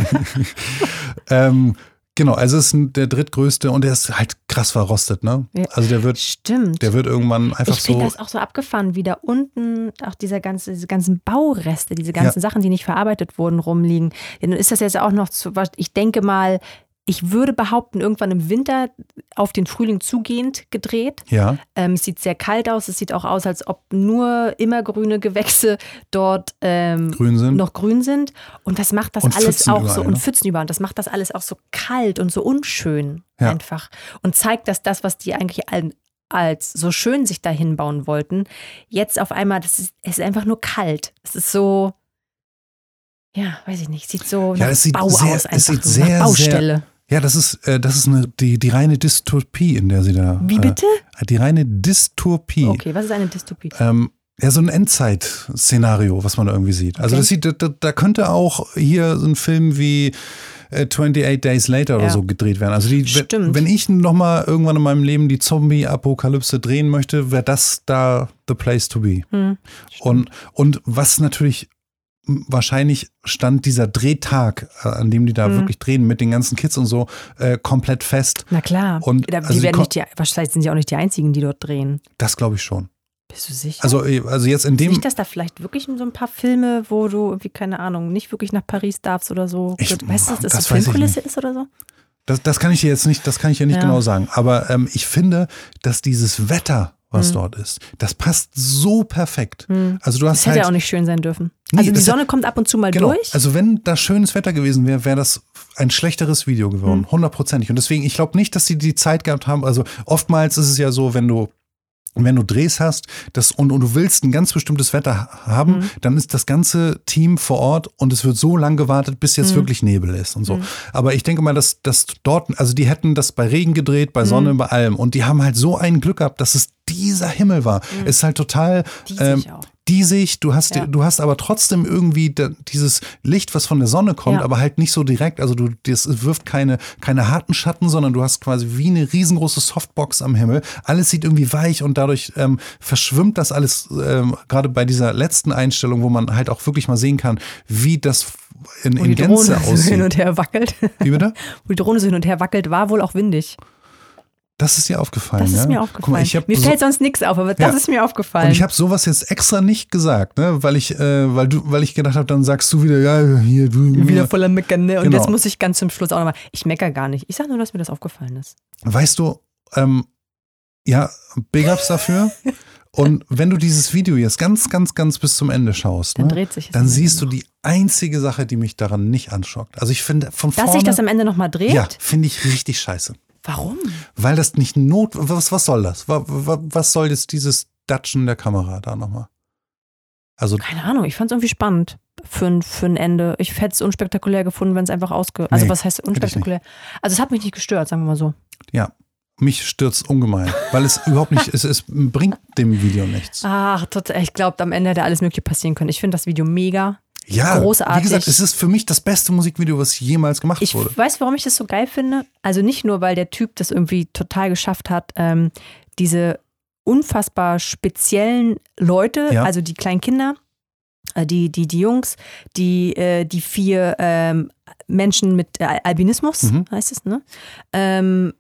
ähm, genau, also es ist der drittgrößte und der ist halt krass verrostet, ne? Ja. Also der wird, Stimmt. der wird irgendwann einfach ich finde so. das auch so abgefahren, wie da unten auch dieser ganze, diese ganzen Baureste, diese ganzen Sachen, die nicht verarbeitet wurden, rumliegen. Nun ist das jetzt auch noch zu, ich denke mal, ich würde behaupten, irgendwann im Winter auf den Frühling zugehend gedreht. Ja, Ähm, es sieht sehr kalt aus. Es sieht auch aus, als ob nur immergrüne Gewächse dort ähm, grün noch grün sind. Und das macht das Und alles auch überall, so und ne? Pfützen über. Und das macht das alles auch so kalt und so unschön Ja. einfach. Und zeigt, dass das, was die eigentlich al- als so schön sich dahin bauen wollten, jetzt auf einmal, das ist, es ist einfach nur kalt. Es ist so, ja, weiß ich nicht, sieht so Ja, nach es sieht Bau sehr- aus, es einfach sieht nur sehr, Baustelle. Ja, das ist, äh, das ist eine, die, die reine Dystopie, in der sie da. Wie bitte? Äh, die reine Dystopie. Okay, was ist eine Dystopie? Ähm, ja, so ein Endzeit-Szenario, was man da irgendwie sieht. Also Okay. das sieht, da, da könnte auch hier so ein Film wie äh, 28 Days Later oder Ja. so gedreht werden. Also die, wenn, Stimmt. wenn ich nochmal irgendwann in meinem Leben die Zombie-Apokalypse drehen möchte, wäre das da the place to be. Hm. Und, und was natürlich wahrscheinlich stand dieser Drehtag, äh, an dem die da Mhm. wirklich drehen, mit den ganzen Kids und so, äh, komplett fest. Na klar. Und Da- also die die werden nicht die, wahrscheinlich sind sie auch nicht die einzigen, die dort drehen. Das glaube ich schon. Bist du sicher? Also, äh, also jetzt in dem. nicht, dass da vielleicht wirklich so ein paar Filme, wo du irgendwie, keine Ahnung, nicht wirklich nach Paris darfst oder so. Ich- weißt du, dass das, das so Filmkulisse ist oder so? Das, das kann ich dir jetzt nicht, das kann ich dir nicht Ja. genau sagen. Aber ähm, ich finde, dass dieses Wetter, was Hm. dort ist, das passt so perfekt. Also du hast Das hätte halt, auch nicht schön sein dürfen. Nee, also die das hat- Sonne kommt ab und zu mal genau. durch. Also wenn da schönes Wetter gewesen wäre, wäre das ein schlechteres Video Hm. geworden, hundertprozentig. Und deswegen, ich glaube nicht, dass sie die Zeit gehabt haben. Also oftmals ist es ja so, wenn du Und wenn du Drehs hast das, und, und du willst ein ganz bestimmtes Wetter haben, Mhm. dann ist das ganze Team vor Ort und es wird so lang gewartet, bis Mhm. jetzt wirklich Nebel ist und so. Aber ich denke mal, dass, dass dort, also die hätten das bei Regen gedreht, bei Sonne, Mhm. bei allem. Und die haben halt so ein Glück gehabt, dass es dieser Himmel war. Es ist halt total ähm. Diesig. Du hast, Ja. du hast aber trotzdem irgendwie dieses Licht, was von der Sonne kommt, Ja. aber halt nicht so direkt. Also du, das wirft keine, keine harten Schatten, sondern du hast quasi wie eine riesengroße Softbox am Himmel. Alles sieht irgendwie weich und dadurch ähm, verschwimmt das alles, ähm, gerade bei dieser letzten Einstellung, wo man halt auch wirklich mal sehen kann, wie das in, Wo in die Drohne Gänze so hin aussieht. und her wackelt. Wie bitte? Wo die Drohne so hin und her wackelt, war wohl auch windig. Das ist dir aufgefallen, Das ist mir aufgefallen. mal, ich mir so, fällt sonst nichts auf, aber das Ja. ist mir aufgefallen. Und ich habe sowas jetzt extra nicht gesagt, ne? weil ich, äh, weil du, weil ich gedacht habe, dann sagst du wieder, ja, hier, du. wieder voller Meckern, ne? Und Genau. jetzt muss ich ganz zum Schluss auch nochmal. Ich mecker gar nicht. Ich sag nur, dass mir das aufgefallen ist. Weißt du, ähm, ja, Big Ups dafür. Und wenn du dieses Video jetzt ganz, ganz, ganz bis zum Ende schaust, Dann ne, dreht sich es dann siehst du die einzige Sache, die mich daran nicht anschockt. Also ich finde von Dass vorne, sich das am Ende nochmal dreht? ja, finde ich richtig scheiße. Warum? Weil das nicht not, was, was soll das? Was, was soll jetzt dieses Datschen der Kamera da nochmal? Also Keine Ahnung, ich fand es irgendwie spannend für ein, für ein Ende. Ich hätte es unspektakulär gefunden, wenn es einfach ausge... Also Nee, was heißt unspektakulär? Also es hat mich nicht gestört, sagen wir mal so. ja, mich stürzt ungemein, weil es überhaupt nicht, es, es bringt dem Video nichts. Ach, total. Ich glaube, am Ende hätte alles Mögliche passieren können. Ich finde das Video mega. Ja, großartig. Wie gesagt, es ist für mich das beste Musikvideo, was jemals gemacht Ich wurde. weiß, warum ich das so geil finde. Also nicht nur, weil der Typ das irgendwie total geschafft hat, ähm, diese unfassbar speziellen Leute, Ja. also die kleinen Kinder, äh, die, die, die Jungs, die, äh, die vier ähm, Menschen mit äh, Albinismus, Mhm. heißt es, ne? Ähm,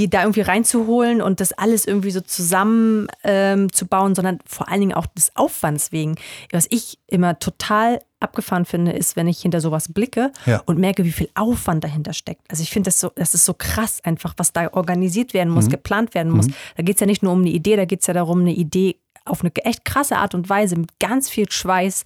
die da irgendwie reinzuholen und das alles irgendwie so zusammen ähm, zu bauen, sondern vor allen Dingen auch des Aufwands wegen. Was ich immer total abgefahren finde, ist, wenn ich hinter sowas blicke Ja. und merke, wie viel Aufwand dahinter steckt. Also ich finde das so, das ist so krass einfach, was da organisiert werden muss, geplant werden muss. Da geht es ja nicht nur um eine Idee, da geht es ja darum, eine Idee auf eine echt krasse Art und Weise mit ganz viel Schweiß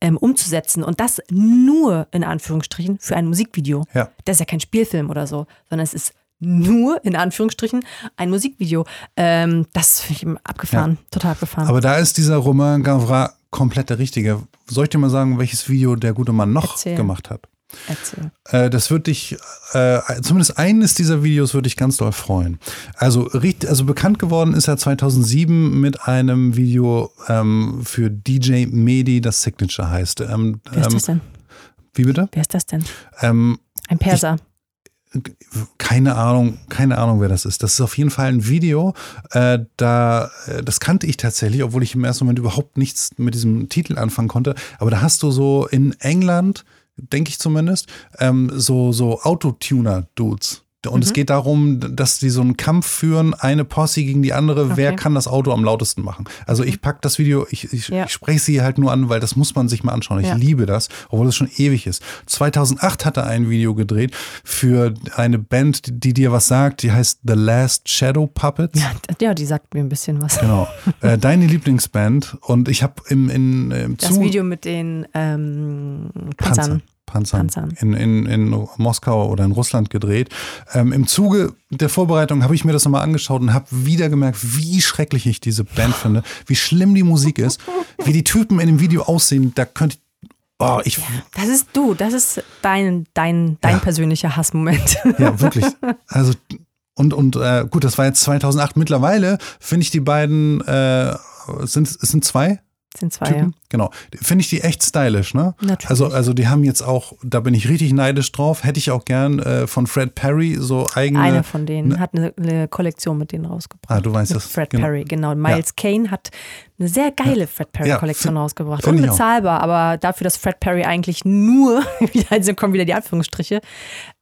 ähm, umzusetzen. Und das nur in Anführungsstrichen für ein Musikvideo. Ja. Das ist ja kein Spielfilm oder so, sondern es ist nur in Anführungsstrichen ein Musikvideo. Ähm, das finde ich abgefahren, total abgefahren. Aber da ist dieser Romain Gavra komplett der Richtige. Soll ich dir mal sagen, welches Video der gute Mann noch Erzähl. gemacht hat? Erzähl. Äh, das würde dich, äh, zumindest eines dieser Videos würde dich ganz doll freuen. Also, also bekannt geworden ist er 2007 mit einem Video ähm, für DJ Medi, das Signature heißt. Ähm, Wer ist ähm, das denn? Wie bitte? Wer ist das denn? Ähm, Ein Perser. Keine Ahnung, keine Ahnung, wer das ist. Das ist auf jeden Fall ein Video, äh, da, äh, das kannte ich tatsächlich, obwohl ich im ersten Moment überhaupt nichts mit diesem Titel anfangen konnte. Aber da hast du so in England, denke ich zumindest, ähm, so, so Autotuner-Dudes. Und es geht darum, dass die so einen Kampf führen, eine Posse gegen die andere, wer Okay. kann das Auto am lautesten machen. Also ich pack das Video, ich, ich, Ja. ich spreche sie halt nur an, weil das muss man sich mal anschauen. Ich Ja. liebe das, obwohl es schon ewig ist. 2008 hat er ein Video gedreht für eine Band, die, die dir was sagt, die heißt The Last Shadow Puppets. Ja, die sagt mir ein bisschen was. Genau. äh, deine Lieblingsband. Und ich habe im, in, im Das Zu- Video mit den ähm, Panzer. Panzern. Panzern. In, in, in Moskau oder in Russland gedreht. Ähm, Im Zuge der Vorbereitung habe ich mir das nochmal angeschaut und habe wieder gemerkt, wie schrecklich ich diese Band finde, wie schlimm die Musik ist, wie die Typen in dem Video aussehen. Da könnte ich. Oh, ich. Das ist du, das ist dein, dein, dein Ja. persönlicher Hassmoment. Ja, wirklich. Also. Und, und äh, gut, das war jetzt 2008. Mittlerweile finde ich die beiden, äh, sind, es sind zwei sind zwei. Typen. Genau. Finde ich die echt stylisch, ne? Natürlich. Also, also die haben jetzt auch, da bin ich richtig neidisch drauf, hätte ich auch gern äh, von Fred Perry so eigene. Einer von denen ne- hat eine, eine Kollektion mit denen rausgebracht. Ah, du weißt mit das. Fred Genau. Perry, genau. Miles Kane hat eine sehr geile Fred Ja, Perry-Kollektion find- rausgebracht. Unbezahlbar, aber dafür, dass Fred Perry eigentlich nur, also kommen wieder die Anführungsstriche,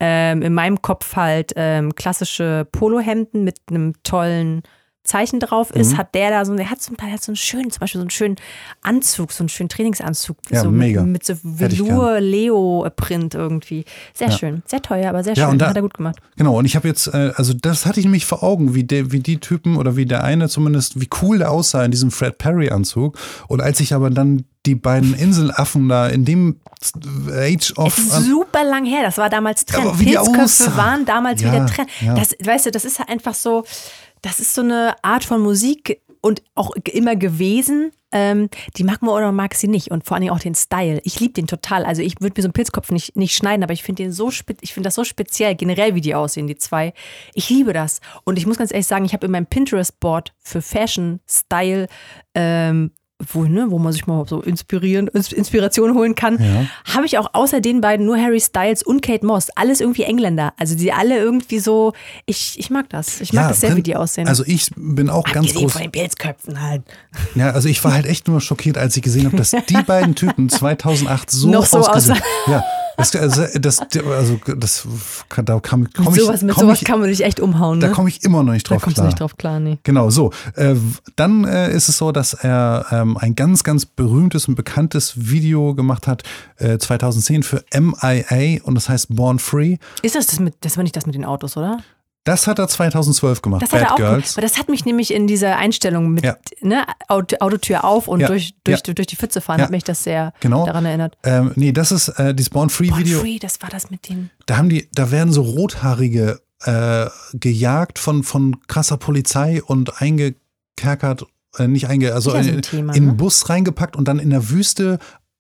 ähm, in meinem Kopf halt ähm, klassische Polohemden mit einem tollen Zeichen drauf ist, Mhm. hat der da so, der hat so, der hat so einen schönen, zum Beispiel so einen schönen Anzug, so einen schönen Trainingsanzug. Ja, so mega. Mit, mit so Velour-Leo-Print irgendwie. Sehr schön, sehr teuer, aber sehr Ja, schön. da- hat er gut gemacht. Genau, und ich habe jetzt, äh, also das hatte ich nämlich vor Augen, wie, der, wie die Typen oder wie der eine zumindest, wie cool der aussah in diesem Fred Perry-Anzug. Und als ich aber dann die beiden Inselaffen da in dem Age of. Es ist super lang her, das war damals Trend. Pilzköpfe waren damals Ja, wieder Trend. ja. Das, weißt du, das ist halt einfach so, das ist so eine Art von Musik und auch immer gewesen. Ähm, die mag man oder mag sie nicht. Und vor allen Dingen auch den Style. Ich liebe den total. Also ich würde mir so einen Pilzkopf nicht, nicht schneiden, aber ich finde den so ich das so speziell, generell wie die aussehen, die zwei. Ich liebe das. Und ich muss ganz ehrlich sagen, ich habe in meinem Pinterest-Board für Fashion, Style, ähm, wo, ne, wo man sich mal so inspirieren, Inspiration holen kann, ja. habe ich auch außer den beiden nur Harry Styles und Kate Moss. Alles irgendwie Engländer. Also die alle irgendwie so, ich, ich mag das. Ich mag ja, das sehr, wie die aussehen. Also ich bin auch Abgesehen ganz groß. von den Pilzköpfen halt. Ja, also ich war halt echt nur schockiert, als ich gesehen habe, dass die beiden Typen 2008 so, Noch so ausgesehen. Ja, das, also, das, also, das, da kam, komm mit sowas, ich, mit sowas ich, kann man dich echt umhauen. Ne? Da komme ich immer noch nicht drauf da kommst klar. Du nicht drauf klar, nee. Genau, so. Äh, dann äh, ist es so, dass er ähm, ein ganz, ganz berühmtes und bekanntes Video gemacht hat, äh, 2010 für MIA und das heißt Born Free. Ist das das mit, das war nicht das mit den Autos, oder? Das hat er 2012 gemacht, das Bad hat er auch Girls. Aber das hat mich nämlich in dieser Einstellung mit ja. ne, Autotür auf und ja. durch, durch, ja. durch die Pfütze fahren, hat mich das sehr genau. daran erinnert. Ähm, nee, das ist äh, dieses Born Free Born Video. Free, das war das mit den. Da haben die, da werden so rothaarige äh, gejagt von, von krasser Polizei und eingekerkert, äh, nicht einge, also in, Thema, in ne? Bus reingepackt und dann in der Wüste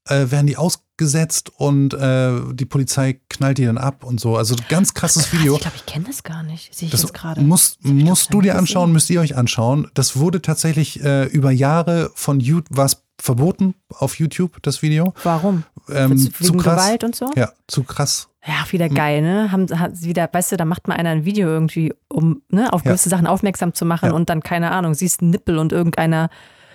äh, werden die ausgesetzt und äh, die Polizei knallt die dann ab und so. Also ganz krasses Ach, Video. Ich glaube, ich kenne das gar nicht. Sehe ich das jetzt gerade. Musst, musst du dir anschauen, müsst ihr euch anschauen. Das wurde tatsächlich äh, über Jahre von YouTube, war verboten auf YouTube, das Video. Warum? Ähm, zu krass. Gewalt und so? Ja, zu krass. Ja, wieder geil, ne? Haben, wieder, weißt du, da macht mal einer ein Video irgendwie, um ne, auf gewisse ja. Sachen aufmerksam zu machen Ja. und dann, keine Ahnung, siehst einen Nippel und irgendeiner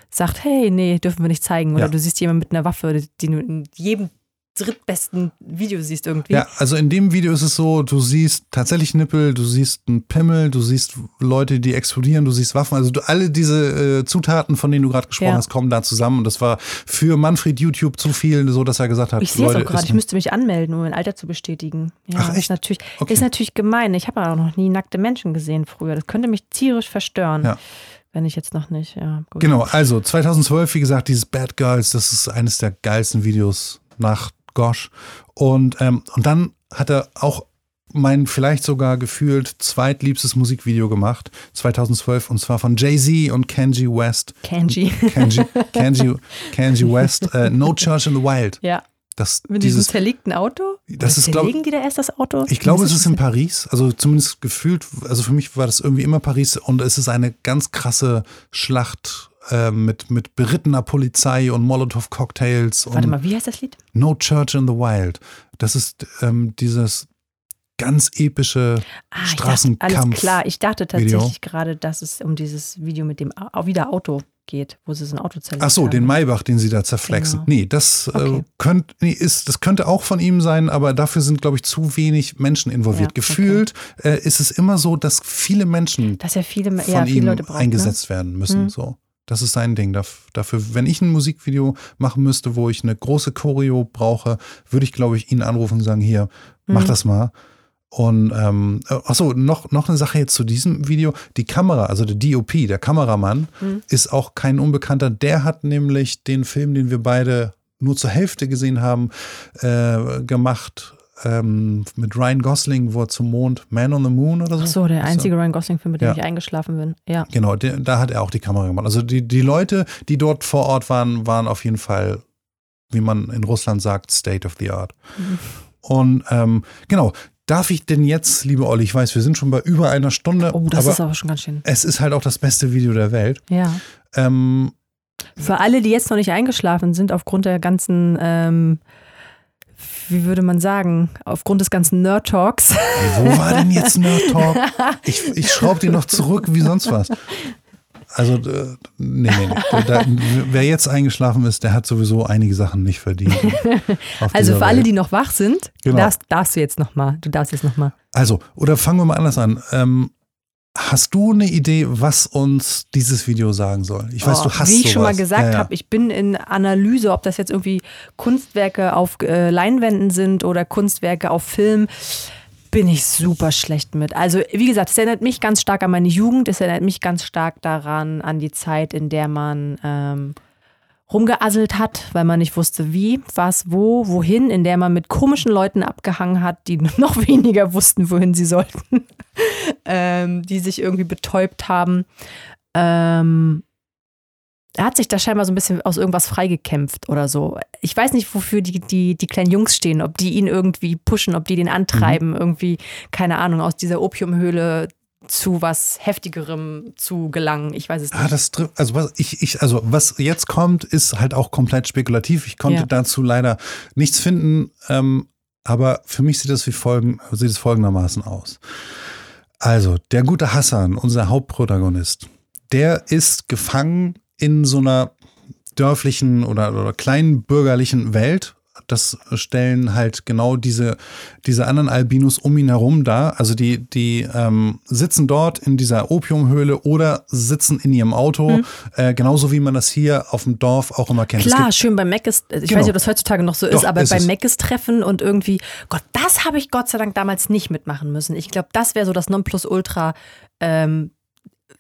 sagt, hey, nee, dürfen wir nicht zeigen. Oder Ja. du siehst jemanden mit einer Waffe, die du in jedem drittbesten Video siehst irgendwie. Ja, also in dem Video ist es so, du siehst tatsächlich Nippel, du siehst einen Pimmel, du siehst Leute, die explodieren, du siehst Waffen. Also du, alle diese äh, Zutaten, von denen du gerade gesprochen Ja. hast, kommen da zusammen. Und das war für Manfred YouTube zu viel, so dass er gesagt hat, Ich sehe es auch gerade, ich müsste mich anmelden, um mein Alter zu bestätigen. Ja, Ach, echt? Ist natürlich, Okay. ist natürlich gemein. Ich habe auch noch nie nackte Menschen gesehen früher. Das könnte mich tierisch verstören. Ja. Wenn ich jetzt noch nicht, ja. Gut. Genau, also 2012, wie gesagt, dieses Bad Girls, das ist eines der geilsten Videos nach Gosh. Und, ähm, und dann hat er auch mein vielleicht sogar gefühlt zweitliebstes Musikvideo gemacht, 2012, und zwar von Jay-Z und Kenji West. Kenji. Kenji, Kenji, Kenji West, äh, No Church in the Wild. Ja. Das, Mit diesem dieses, zerlegten Auto? Das ist, glaub- Zerlegen die da erst das Auto? ich glaube, es ist in Paris, also zumindest gefühlt, also für mich war das irgendwie immer Paris und es ist eine ganz krasse Schlacht äh, mit, mit berittener Polizei und Molotow-Cocktails Warte mal, wie heißt das Lied? No Church in the Wild. Das ist ähm, dieses ganz epische Ah, ich dachte, Straßenkampf. alles klar. Ich dachte tatsächlich Video. gerade, dass es um dieses Video mit dem wieder Auto geht, wo sie so ein Auto zerlegt Ach so, haben. den Maybach, den sie da zerflexen. Genau. Nee, das, äh, Okay. könnt, nee, ist, das könnte auch von ihm sein, aber dafür sind, glaube ich, zu wenig Menschen involviert. Ja, Gefühlt äh, ist es immer so, dass viele Menschen Dass ja viele, von ja, viele ihm Leute brauchen. eingesetzt werden müssen. Mhm. So. Das ist sein Ding. Daf- Dafür, wenn ich ein Musikvideo machen müsste, wo ich eine große Choreo brauche, würde ich, glaube ich, ihn anrufen und sagen, hier, mach Mhm. das mal. Und ähm, achso, noch, noch eine Sache jetzt zu diesem Video. Die Kamera, also der DOP, der Kameramann, Mhm. ist auch kein Unbekannter. Der hat nämlich den Film, den wir beide nur zur Hälfte gesehen haben, äh, gemacht ähm, mit Ryan Gosling, wo er zum Mond, Man on the Moon oder so. Ach so, der einzige Ryan Gosling-Film, mit dem Ja. ich eingeschlafen bin. Ja. Genau, der, da hat er auch die Kamera gemacht. Also die, die Leute, die dort vor Ort waren, waren auf jeden Fall, wie man in Russland sagt, State of the Art. Mhm. Und ähm, genau, darf ich denn jetzt, liebe Olli, ich weiß, wir sind schon bei über einer Stunde, Oh, das aber ist aber schon ganz schön. es ist halt auch das beste Video der Welt. Ja. Ähm, Für alle, die jetzt noch nicht eingeschlafen sind, aufgrund der ganzen, ähm, wie würde man sagen, aufgrund des ganzen Nerd-Talks. wo war denn jetzt Nerd Talk? Ich, ich schraube die noch zurück wie sonst was. Also, äh, nee, nee, nee. Da, wer jetzt eingeschlafen ist, der hat sowieso einige Sachen nicht verdient. Also für alle, Welt. die noch wach sind, Genau. darfst, darfst du jetzt nochmal. Du darfst jetzt nochmal. Also, oder fangen wir mal anders an. Ähm, hast du eine Idee, was uns dieses Video sagen soll? Ich weiß, Oh, du hast Wie ich sowas. schon mal gesagt ja, ja. habe, ich bin in Analyse, ob das jetzt irgendwie Kunstwerke auf äh, Leinwänden sind oder Kunstwerke auf Film, bin ich super schlecht mit. Also wie gesagt, es erinnert mich ganz stark an meine Jugend, es erinnert mich ganz stark daran, an die Zeit, in der man ähm, rumgeasselt hat, weil man nicht wusste, wie, was, wo, wohin, in der man mit komischen Leuten abgehangen hat, die noch weniger wussten, wohin sie sollten, ähm, die sich irgendwie betäubt haben. Ähm, er hat sich da scheinbar so ein bisschen aus irgendwas freigekämpft oder so. Ich weiß nicht, wofür die, die, die kleinen Jungs stehen, ob die ihn irgendwie pushen, ob die den antreiben, mhm. irgendwie, keine Ahnung, aus dieser Opiumhöhle zu was heftigerem zu gelangen. Ich weiß es ah, nicht. Ah, das, also was ich, ich, also was jetzt kommt, ist halt auch komplett spekulativ. Ich konnte ja. dazu leider nichts finden. Ähm, aber für mich sieht das wie folgen, sieht es folgendermaßen aus. Also, der gute Hassan, unser Hauptprotagonist, der ist gefangen in so einer dörflichen oder, oder kleinen bürgerlichen Welt. Das stellen halt genau diese, diese anderen Albinos um ihn herum da. Also die, die ähm, sitzen dort in dieser Opiumhöhle oder sitzen in ihrem Auto, mhm. äh, genauso wie man das hier auf dem Dorf auch immer kennt. Klar, schön beim Meckes, ich genau. weiß nicht, ob das heutzutage noch so ist, Doch, aber beim Meckes-Treffen und irgendwie, Gott, das habe ich Gott sei Dank damals nicht mitmachen müssen. Ich glaube, das wäre so das Nonplusultra ähm,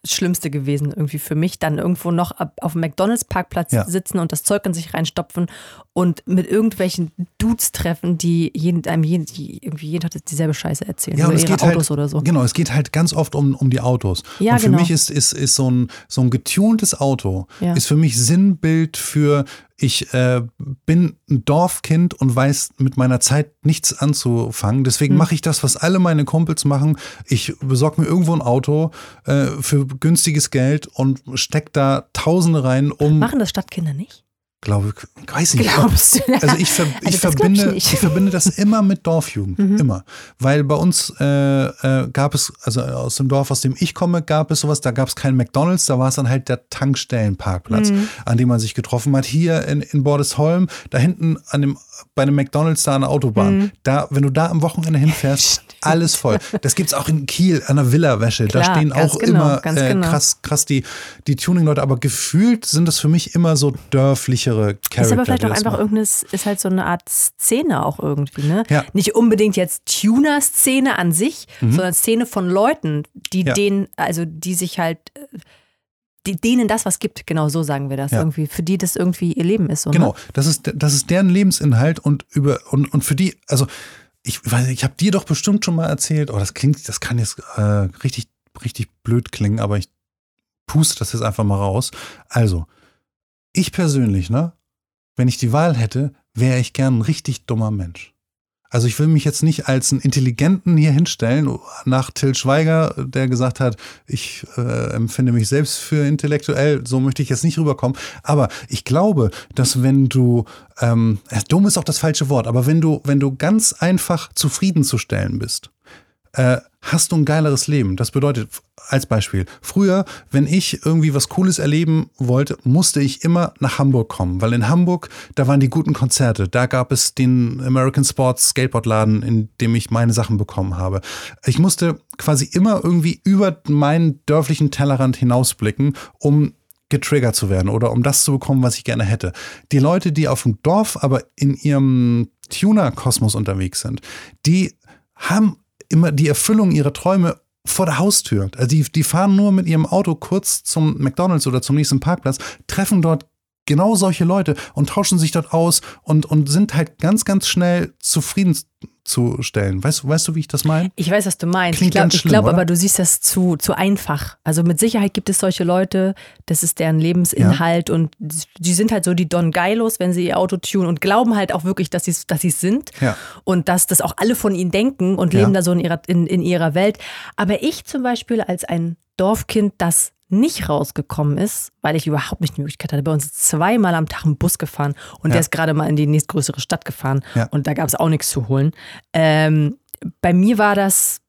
Schlimmste gewesen irgendwie für mich, dann irgendwo noch auf dem McDonalds-Parkplatz ja. sitzen und das Zeug in sich reinstopfen und mit irgendwelchen Dudes treffen, die jeden, einem jeden, die irgendwie jeden Tag dieselbe Scheiße erzählen. Ja, oder es geht Autos halt, oder so. Genau, es geht halt ganz oft um, um die Autos. Ja, und für genau. mich ist, ist, ist so ein, so ein getuntes Auto, ja. ist für mich Sinnbild für ich äh, bin ein Dorfkind und weiß mit meiner Zeit nichts anzufangen. Deswegen mhm. mache ich das, was alle meine Kumpels machen. Ich besorge mir irgendwo ein Auto äh, für günstiges Geld und stecke da Tausende rein, um. Machen das Stadtkinder nicht? Glaube, weiß nicht. Glaubst du? Also ich, ver also ich verbinde, ich, ich, verbinde das immer mit Dorfjugend, mhm. immer, weil bei uns äh, äh, gab es, also aus dem Dorf, aus dem ich komme, gab es sowas. Da gab es keinen McDonald's, da war es dann halt der Tankstellenparkplatz, mhm. an dem man sich getroffen hat. Hier in, in Bordesholm, da hinten an dem bei einem McDonalds da an der Autobahn. Mhm. Da, wenn du da am Wochenende hinfährst, alles voll. Das gibt es auch in Kiel an der Villa-Wäsche. Da stehen auch genau, immer äh, genau. krass, krass die, die Tuning-Leute. Aber gefühlt sind das für mich immer so dörflichere Charakter. Ist aber vielleicht auch einfach irgendeine, ist halt so eine Art Szene auch irgendwie, ne? Ja. Nicht unbedingt jetzt Tuner-Szene an sich, mhm. sondern Szene von Leuten, die ja. den, also die sich halt äh, denen das was gibt, genau so sagen wir das ja. irgendwie, für die das irgendwie ihr Leben ist. So, genau, ne? das ist das ist deren Lebensinhalt und über und, und für die, also ich ich habe dir doch bestimmt schon mal erzählt, oh, das klingt, das kann jetzt äh, richtig richtig blöd klingen, aber ich puste das jetzt einfach mal raus. Also, ich persönlich, ne, wenn ich die Wahl hätte, wäre ich gern ein richtig dummer Mensch. Also ich will mich jetzt nicht als einen Intelligenten hier hinstellen, nach Till Schweiger, der gesagt hat, ich äh, empfinde mich selbst für intellektuell, so möchte ich jetzt nicht rüberkommen. Aber ich glaube, dass wenn du, ähm, dumm ist auch das falsche Wort, aber wenn du, wenn du ganz einfach zufriedenzustellen bist, äh, hast du ein geileres Leben. Das bedeutet, als Beispiel, früher, wenn ich irgendwie was Cooles erleben wollte, musste ich immer nach Hamburg kommen, weil in Hamburg, da waren die guten Konzerte, da gab es den American Sports Skateboardladen, in dem ich meine Sachen bekommen habe. Ich musste quasi immer irgendwie über meinen dörflichen Tellerrand hinausblicken, um getriggert zu werden oder um das zu bekommen, was ich gerne hätte. Die Leute, die auf dem Dorf aber in ihrem Tuner-Kosmos unterwegs sind, die haben immer die Erfüllung ihrer Träume vor der Haustür. Also die, die fahren nur mit ihrem Auto kurz zum McDonalds oder zum nächsten Parkplatz, treffen dort genau solche Leute und tauschen sich dort aus und, und sind halt ganz, ganz schnell zufriedenzustellen. Weißt, weißt du, wie ich das meine? Ich weiß, was du meinst. Klingt ich glaube glaub, aber, du siehst das zu, zu einfach. Also mit Sicherheit gibt es solche Leute, das ist deren Lebensinhalt ja. und die sind halt so die Don Geilos, wenn sie ihr Auto tunen und glauben halt auch wirklich, dass sie dass es sind ja. und dass das auch alle von ihnen denken und leben ja. da so in ihrer, in, in ihrer Welt. Aber ich zum Beispiel als ein Dorfkind, das nicht rausgekommen ist, weil ich überhaupt nicht die Möglichkeit hatte. Bei uns zweimal am Tag ein Bus gefahren und ja. der ist gerade mal in die nächstgrößere Stadt gefahren ja. und da gab es auch nichts zu holen. Ähm, bei mir war das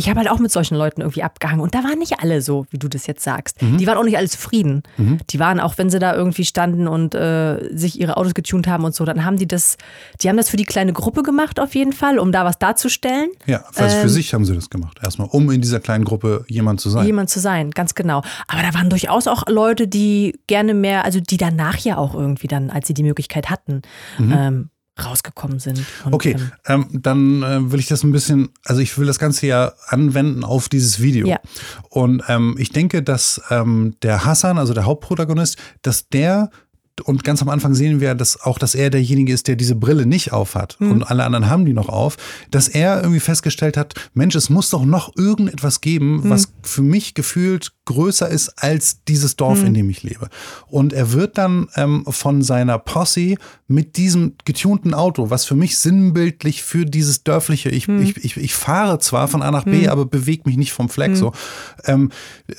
ich habe halt auch mit solchen Leuten irgendwie abgehangen und da waren nicht alle so, wie du das jetzt sagst. Mhm. Die waren auch nicht alle zufrieden. Mhm. Die waren auch, wenn sie da irgendwie standen und äh, sich ihre Autos getunt haben und so, dann haben die das, die haben das für die kleine Gruppe gemacht auf jeden Fall, um da was darzustellen. Ja, also ähm, für sich haben sie das gemacht, erstmal, um in dieser kleinen Gruppe jemand zu sein. Jemand zu sein, ganz genau. Aber da waren durchaus auch Leute, die gerne mehr, also die danach ja auch irgendwie dann, als sie die Möglichkeit hatten, mhm. ähm, rausgekommen sind. Okay, ähm, ähm, dann äh, will ich das ein bisschen, also ich will das Ganze ja anwenden auf dieses Video. Ja. Und ähm, ich denke, dass ähm, der Hassan, also der Hauptprotagonist, dass der und ganz am Anfang sehen wir, dass auch, dass er derjenige ist, der diese Brille nicht aufhat Mhm. und alle anderen haben die noch auf, dass er irgendwie festgestellt hat, Mensch, es muss doch noch irgendetwas geben, Mhm. was für mich gefühlt größer ist als dieses Dorf, Mhm. in dem ich lebe. Und er wird dann ähm, von seiner Posse mit diesem getunten Auto, was für mich sinnbildlich für dieses dörfliche, ich, Mhm. ich, ich, ich fahre zwar von A nach B, aber bewege mich nicht vom Fleck so. Ähm,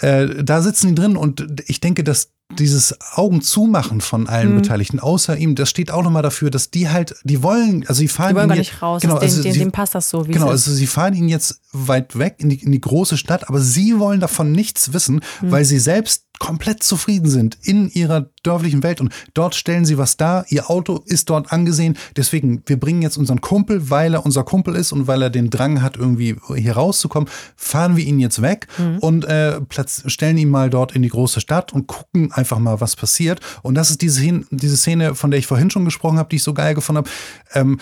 äh, da sitzen die drin und ich denke, dass dieses Augen zumachen von allen Mhm. Beteiligten, außer ihm, das steht auch nochmal dafür, dass die halt, die wollen, also die fahren Die wollen ihn gar jetzt- nicht raus. Genau, also dem, dem, sie, dem passt das so, wie Genau, also sie fahren ihn jetzt weit weg in die, in die große Stadt, aber sie wollen davon nichts wissen, Hm. weil sie selbst komplett zufrieden sind in ihrer dörflichen Welt und dort stellen sie was dar, ihr Auto ist dort angesehen, deswegen, wir bringen jetzt unseren Kumpel, weil er unser Kumpel ist und weil er den Drang hat, irgendwie hier rauszukommen, fahren wir ihn jetzt weg Hm. und äh, platz, stellen ihn mal dort in die große Stadt und gucken einfach mal, was passiert und das ist diese, diese Szene, von der ich vorhin schon gesprochen habe, die ich so geil gefunden habe, ähm,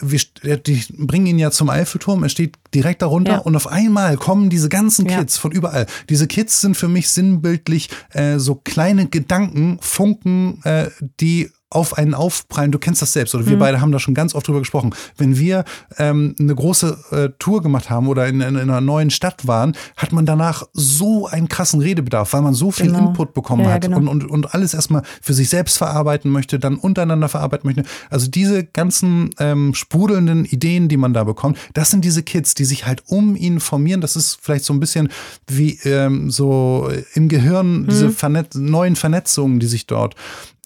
wir, st- die bringen ihn ja zum Eiffelturm, er steht direkt darunter Ja. und auf einmal kommen diese ganzen Ja. Kids von überall. Diese Kids sind für mich sinnbildlich äh, so kleine Gedanken, Funken, äh, die auf einen aufprallen. Du kennst das selbst oder Mhm. wir beide haben da schon ganz oft drüber gesprochen. Wenn wir ähm, eine große äh, Tour gemacht haben oder in, in, in einer neuen Stadt waren, hat man danach so einen krassen Redebedarf, weil man so viel Genau. Input bekommen Ja, hat genau. und, und, und alles erstmal für sich selbst verarbeiten möchte, dann untereinander verarbeiten möchte. Also diese ganzen ähm, sprudelnden Ideen, die man da bekommt, das sind diese Kids, die sich halt um ihn formieren. Das ist vielleicht so ein bisschen wie ähm, so im Gehirn Mhm. diese Vernetz neuen Vernetzungen, die sich dort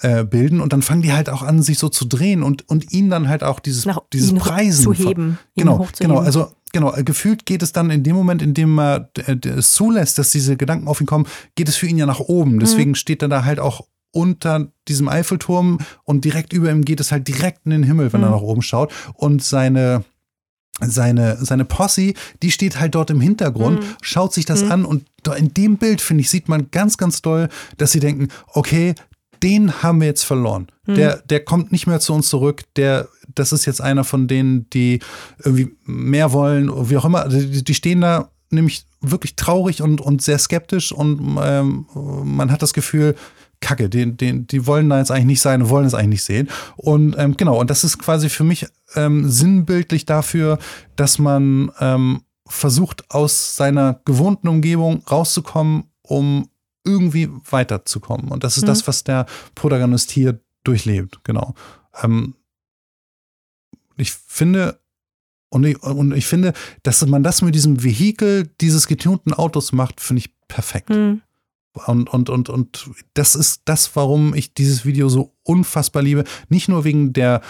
äh, bilden und dann fangen die halt auch an, sich so zu drehen und, und ihn dann halt auch dieses, Nach dieses Preisen zu heben, Genau, genau. Also genau, äh, gefühlt geht es dann in dem Moment, in dem er äh, es zulässt, dass diese Gedanken auf ihn kommen, geht es für ihn ja nach oben. Mhm. Deswegen steht er da halt auch unter diesem Eiffelturm und direkt über ihm geht es halt direkt in den Himmel, wenn er Mhm. nach oben schaut. Und seine seine, seine Posse, die steht halt dort im Hintergrund, Mhm. schaut sich das an und in dem Bild, finde ich, sieht man ganz, ganz doll, dass sie denken, okay, den haben wir jetzt verloren. Mhm. Der, der kommt nicht mehr zu uns zurück. Der, das ist jetzt einer von denen, die irgendwie mehr wollen, wie auch immer. Die, die stehen da nämlich wirklich traurig und, und sehr skeptisch und ähm, man hat das Gefühl, Kacke, den, den, die wollen da jetzt eigentlich nicht sein, wollen es eigentlich nicht sehen. Und ähm, genau, und das ist quasi für mich ähm, sinnbildlich dafür, dass man ähm, versucht, aus seiner gewohnten Umgebung rauszukommen, um irgendwie weiterzukommen. Und das ist Mhm. das, was der Protagonist hier durchlebt, genau. Ähm, ich finde, und ich, und ich finde, dass man das mit diesem Vehikel dieses getunten Autos macht, finde ich perfekt. Hm. Und, und, und, und das ist das, warum ich dieses Video so unfassbar liebe. Nicht nur wegen der,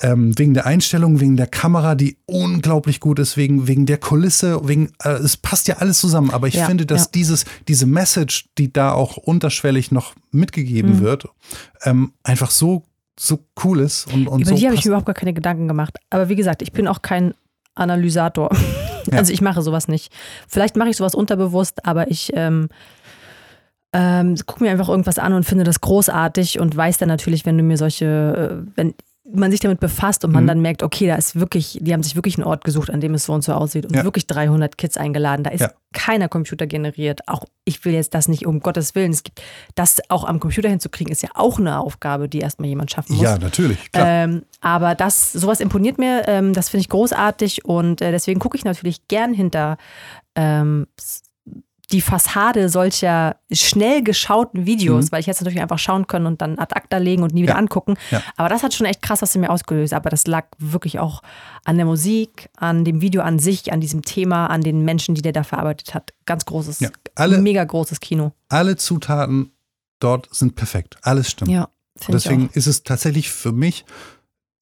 ähm, wegen der Einstellung, wegen der Kamera, die unglaublich gut ist, wegen, wegen der Kulisse, wegen, äh, es passt ja alles zusammen. Aber ich Ja, finde, dass ja. dieses, diese Message, die da auch unterschwellig noch mitgegeben Mhm. wird, ähm, einfach so, so cool ist und, und Über so die habe ich überhaupt gar keine Gedanken gemacht. Aber wie gesagt, ich bin auch kein Analysator. Ja. Also ich mache sowas nicht. Vielleicht mache ich sowas unterbewusst, aber ich ähm, ähm, gucke mir einfach irgendwas an und finde das großartig und weiß dann natürlich, wenn du mir solche, äh, wenn man sich damit befasst und man Mhm. dann merkt, okay, da ist wirklich, die haben sich wirklich einen Ort gesucht, an dem es so und so aussieht und Ja. wirklich 300 Kids eingeladen. Da ist Ja. keiner Computer generiert. Auch ich will jetzt das nicht um Gottes Willen. Es gibt das auch am Computer hinzukriegen, ist ja auch eine Aufgabe, die erstmal jemand schaffen muss. Ja, natürlich, klar. Ähm, aber das, sowas imponiert mir, ähm, das finde ich großartig und äh, deswegen gucke ich natürlich gern hinter ähm, die Fassade solcher schnell geschauten Videos, Mhm. weil ich jetzt natürlich einfach schauen können und dann ad acta legen und nie wieder Ja. angucken. Ja. Aber das hat schon echt krass was in mir ausgelöst. Aber das lag wirklich auch an der Musik, an dem Video an sich, an diesem Thema, an den Menschen, die der da verarbeitet hat. Ganz großes, Ja, alle- mega großes Kino. Alle Zutaten dort sind perfekt. Alles stimmt. Ja, Und deswegen ist es tatsächlich für mich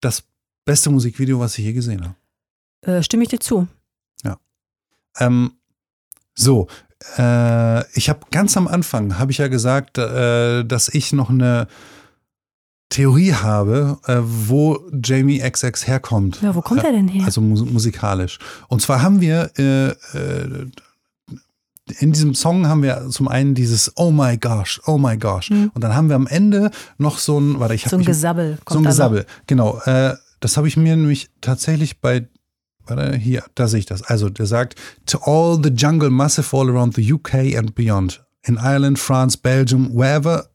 das beste Musikvideo, was ich je gesehen habe. Äh, stimme ich dir zu. Ähm, so, äh, ich habe ganz am Anfang, habe ich ja gesagt, äh, dass ich noch eine Theorie habe, äh, wo Jamie XX herkommt. Ja, wo kommt er denn her? Also mus musikalisch. Und zwar haben wir äh, äh, in diesem Song haben wir zum einen dieses Oh my gosh, oh my gosh. Mhm. Und dann haben wir am Ende noch so ein, warte, ich habe so ein Gesabbel kommt so ein. Gesabbel, genau. Äh, das habe ich mir nämlich tatsächlich bei, hier, da sehe ich das. Also, der sagt, to all the jungle massive all around the UK and beyond. in Ireland, France, Belgium, wherever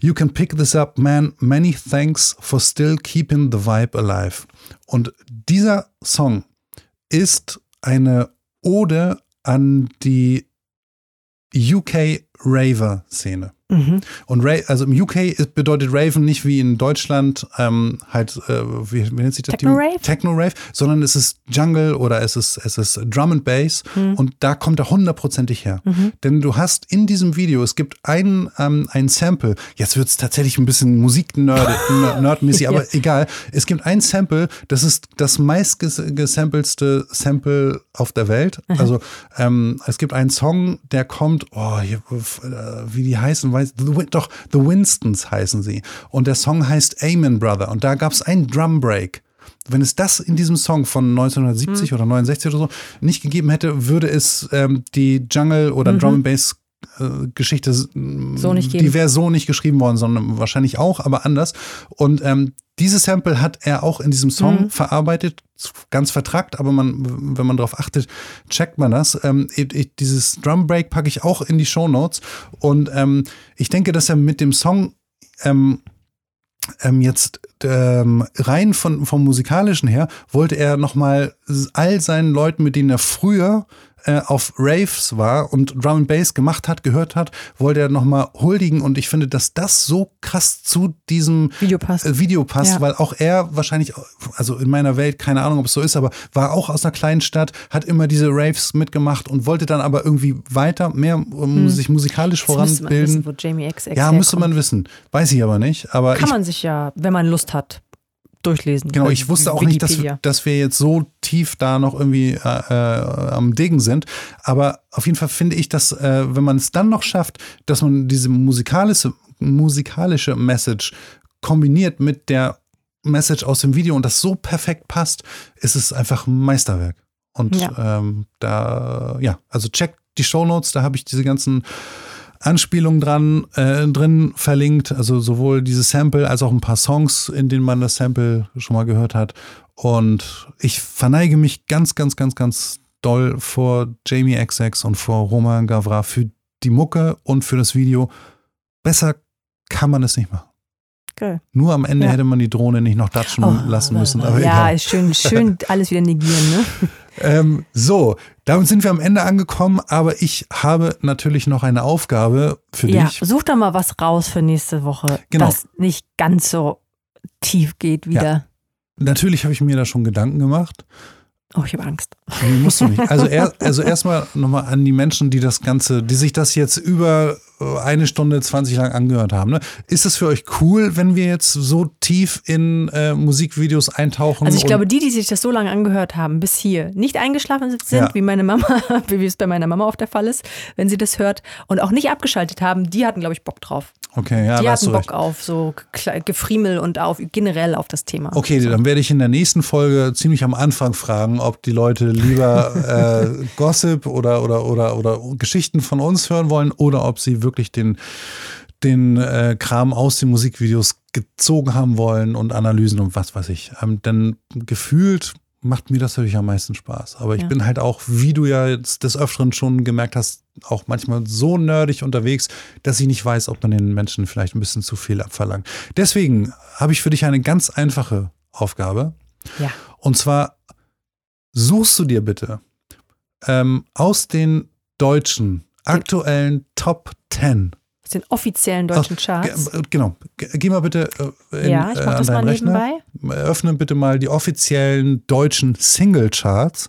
you can pick this up, man, many thanks for still keeping the vibe alive. Und dieser Song ist eine Ode an die UK Raver-Szene. Und Ra also im UK bedeutet Raven nicht wie in Deutschland ähm, halt, äh, wie, wie nennt sich das? Techno-Rave? Techno-Rave, sondern es ist Jungle oder es ist, es ist Drum and Bass und da kommt er hundertprozentig her. Denn du hast in diesem Video, es gibt ein, ähm, ein Sample, jetzt wird es tatsächlich ein bisschen Musik-Nerd-mäßig, aber egal. Es gibt ein Sample, das ist das meistgesampelste Sample auf der Welt. Also ähm, es gibt einen Song, der kommt, oh, hier, äh, wie die heißen, weiß, The, Win- doch, The Winstons heißen sie. Und der Song heißt Amen Brother. Und da gab es einen Drum Break. Wenn es das in diesem Song von 1970 oder 69 oder so nicht gegeben hätte, würde es ähm, die Jungle oder Drum and Bass äh, Geschichte So nicht geben. die wäre so nicht geschrieben worden, sondern wahrscheinlich auch, aber anders. Und ähm, dieses Sample hat er auch in diesem Song verarbeitet, ganz vertrackt, aber man, wenn man darauf achtet, checkt man das. Ähm, ich, ich, dieses Drum Break packe ich auch in die Show Notes und ähm, ich denke, dass er mit dem Song ähm, ähm, jetzt ähm, rein von, vom musikalischen her wollte er nochmal all seinen Leuten, mit denen er früher äh, auf Raves war und Drum and Bass gemacht hat, gehört hat, wollte er nochmal huldigen und ich finde, dass das so krass zu diesem Video passt. äh, Video passt, Ja. weil auch er wahrscheinlich, also in meiner Welt, keine Ahnung, ob es so ist, aber war auch aus einer kleinen Stadt, hat immer diese Raves mitgemacht und wollte dann aber irgendwie weiter, mehr um sich musikalisch Hm. Jetzt müsste man wissen, voranbilden. wo Jamie XX Ja, müsste herkommt. man wissen. Weiß ich aber nicht. Aber Kann ich man sich ja, wenn man Lust hat, durchlesen. Genau, ich wusste auch nicht, dass, Wikipedia. dass wir jetzt so tief da noch irgendwie äh, äh, am Degen sind. Aber auf jeden Fall finde ich, dass, äh, wenn man es dann noch schafft, dass man diese musikalische, musikalische Message kombiniert mit der Message aus dem Video und das so perfekt passt, ist es einfach ein Meisterwerk. Und Ja. ähm, da, ja, also checkt die Shownotes, da habe ich diese ganzen Anspielungen dran, äh, drin verlinkt, also sowohl dieses Sample als auch ein paar Songs, in denen man das Sample schon mal gehört hat. Und ich verneige mich ganz, ganz, ganz, ganz doll vor Jamie XX und vor Roman Gavra für die Mucke und für das Video. Besser kann man es nicht machen. Geil. Nur am Ende Ja. hätte man die Drohne nicht noch datschen Oh, lassen müssen. Aber ja, egal. ist schön, schön alles wieder negieren, ne? Ähm, so, damit sind wir am Ende angekommen, aber ich habe natürlich noch eine Aufgabe für Ja, dich. such doch mal was raus für nächste Woche, Genau. das nicht ganz so tief geht wieder. Natürlich habe ich mir da schon Gedanken gemacht. Oh, ich habe Angst. Nee, musst du nicht. Also, er, also erstmal nochmal an die Menschen, die das Ganze, die sich das jetzt über eine Stunde 20 lang angehört haben. Ne? Ist es für euch cool, wenn wir jetzt so tief in äh, Musikvideos eintauchen? Also ich glaube, die, die sich das so lange angehört haben, bis hier, nicht eingeschlafen sind, Ja. wie meine Mama, wie es bei meiner Mama oft der Fall ist, wenn sie das hört, und auch nicht abgeschaltet haben, die hatten, glaube ich, Bock drauf. Okay, ja, die hatten Bock recht. auf so Gefriemel und auf generell auf das Thema. Okay, dann werde ich in der nächsten Folge ziemlich am Anfang fragen, ob die Leute lieber äh, Gossip oder, oder, oder, oder Geschichten von uns hören wollen oder ob sie wirklich den, den äh, Kram aus den Musikvideos gezogen haben wollen und Analysen und was weiß ich. Ähm, denn gefühlt macht mir das natürlich am meisten Spaß. Aber ich Ja. bin halt auch, wie du ja jetzt des Öfteren schon gemerkt hast, auch manchmal so nerdig unterwegs, dass ich nicht weiß, ob man den Menschen vielleicht ein bisschen zu viel abverlangt. Deswegen habe ich für dich eine ganz einfache Aufgabe. Ja. Und zwar suchst du dir bitte ähm, aus den deutschen aktuellen Top 10 Aus den offiziellen deutschen Charts. äh, Genau. Ge- Geh mal bitte äh, in, Ja, ich äh, mach an das mal Rechner. nebenbei. Öffne bitte mal die offiziellen deutschen Single-Charts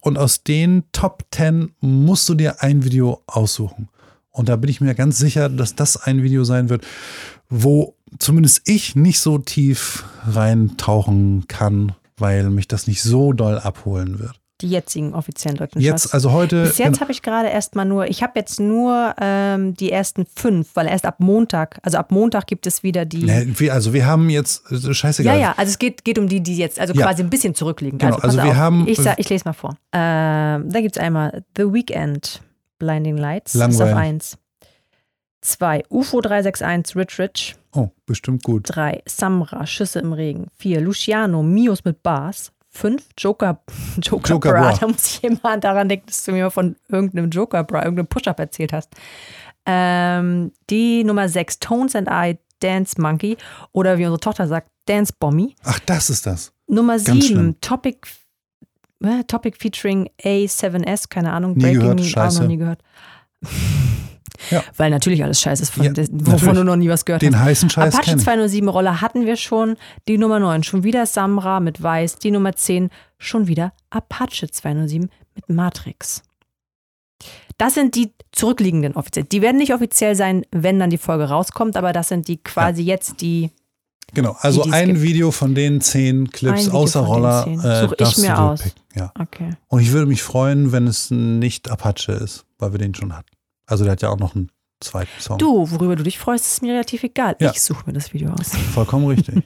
und aus den Top 10 musst du dir ein Video aussuchen. Und da bin ich mir ganz sicher, dass das ein Video sein wird, wo zumindest ich nicht so tief reintauchen kann, weil mich das nicht so doll abholen wird. Die jetzigen offiziellen deutschen Jetzt, Charts. also heute. Bis jetzt habe ich gerade erstmal nur, ich habe jetzt nur ähm, die ersten fünf, weil erst ab Montag, also ab Montag gibt es wieder die. Ne, also wir haben jetzt, äh, Ja, scheißegal. ja, also es geht, geht um die, die jetzt, also Ja. quasi ein bisschen zurückliegen. Genau, pass also wir auf. haben- Ich, sag, ich lese mal vor. Ähm, da gibt es einmal The Weekend, Blinding Lights, ist auf Langweilig. 1. 2. UFO 361, Rich Rich. Oh, bestimmt gut. 3. Samra, Schüsse im Regen. 4. Luciano, Mios mit Bars. 5. Joker, Joker, Joker Bra. Bra. Da muss ich immer daran denken, dass du mir von irgendeinem Joker Bra, irgendeinem Push-Up erzählt hast. Ähm, die Nummer 6, Tones and I, Dance Monkey. Oder wie unsere Tochter sagt, Dance Bommy. Ach, das ist das. Nummer Ganz 7, schlimm. Topic, äh, Topic featuring A7S, keine Ahnung, Nie Breaking gehört, auch noch nie gehört. Ja. Weil natürlich alles scheiße ist, von, Ja, des- wovon du noch nie was gehört Den hast. heißen Scheiß Apache kenn ich. 207 Roller hatten wir schon. Die Nummer 9 schon wieder Samra mit Weiß. Die Nummer 10 schon wieder Apache 207 mit Matrix. Das sind die zurückliegenden offiziell. Die werden nicht offiziell sein, wenn dann die Folge rauskommt, aber das sind die quasi jetzt die. Genau, also die ein gibt. Video von den zehn Clips außer den Roller äh, Such ich mir aus. picken. Ja. Okay. Und ich würde mich freuen, wenn es nicht Apache ist, weil wir den schon hatten. Also der hat ja auch noch einen zweiten Song. Du, worüber du dich freust, ist mir relativ egal. Ja. Ich suche mir das Video aus. Vollkommen richtig.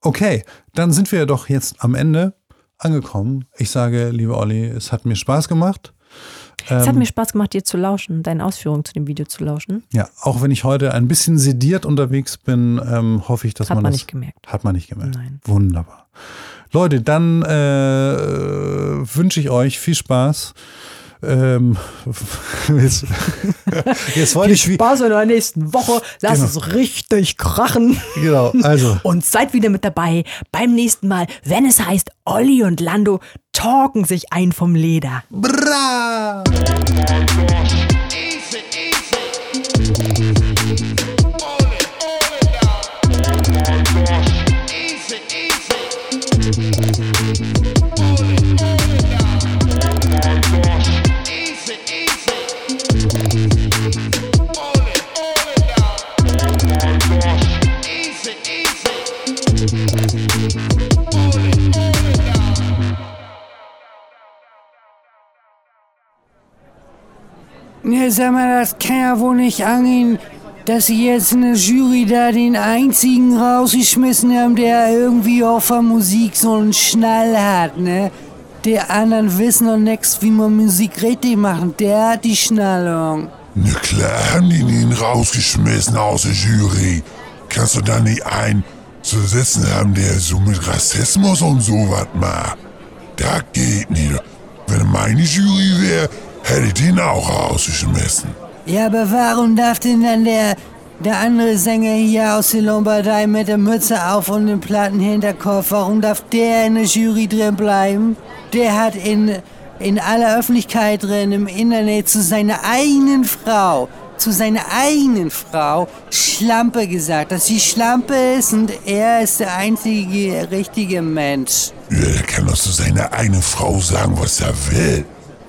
Okay, dann sind wir doch jetzt am Ende angekommen. Ich sage, liebe Olli, es hat mir Spaß gemacht. Es hat Ähm, mir Spaß gemacht, dir zu lauschen, deinen Ausführungen zu dem Video zu lauschen. ja, auch wenn ich heute ein bisschen sediert unterwegs bin, ähm, hoffe ich, dass Hat man, man das nicht gemerkt. hat man nicht gemerkt. Nein. Wunderbar. Leute, dann äh, wünsche ich euch viel Spaß. Ähm, jetzt, jetzt wollte ich wie, Spaß in der nächsten Woche. Lass Genau. es richtig krachen. genau, also Und seid wieder mit dabei beim nächsten Mal, wenn es heißt, Olli und Lando talken sich ein vom Leder. bra! Easy, easy. Ne, sag mal, das kann ja wohl nicht angehen, dass sie jetzt in der Jury da den einzigen rausgeschmissen haben, der irgendwie auf der Musik so einen Schnall hat, ne? Die anderen wissen doch nix, wie man Musik richtig macht. Der hat die Schnallung. Na klar haben die ihn rausgeschmissen aus der Jury. Kannst du da nicht einen zu sitzen haben, der so mit Rassismus und sowas macht? Das geht nicht. Wenn meine Jury wäre, hätte ich den auch rausgeschmissen. Ja, aber warum darf denn dann der, der andere Sänger hier aus der Lombardei mit der Mütze auf und dem platten Hinterkopf, warum darf der in der Jury drin bleiben? Der hat in, in aller Öffentlichkeit drin, im Internet zu seiner eigenen Frau, zu seiner eigenen Frau Schlampe gesagt, dass sie Schlampe ist und er ist der einzige richtige Mensch. Ja, der kann doch zu seiner eigenen Frau sagen, was er will.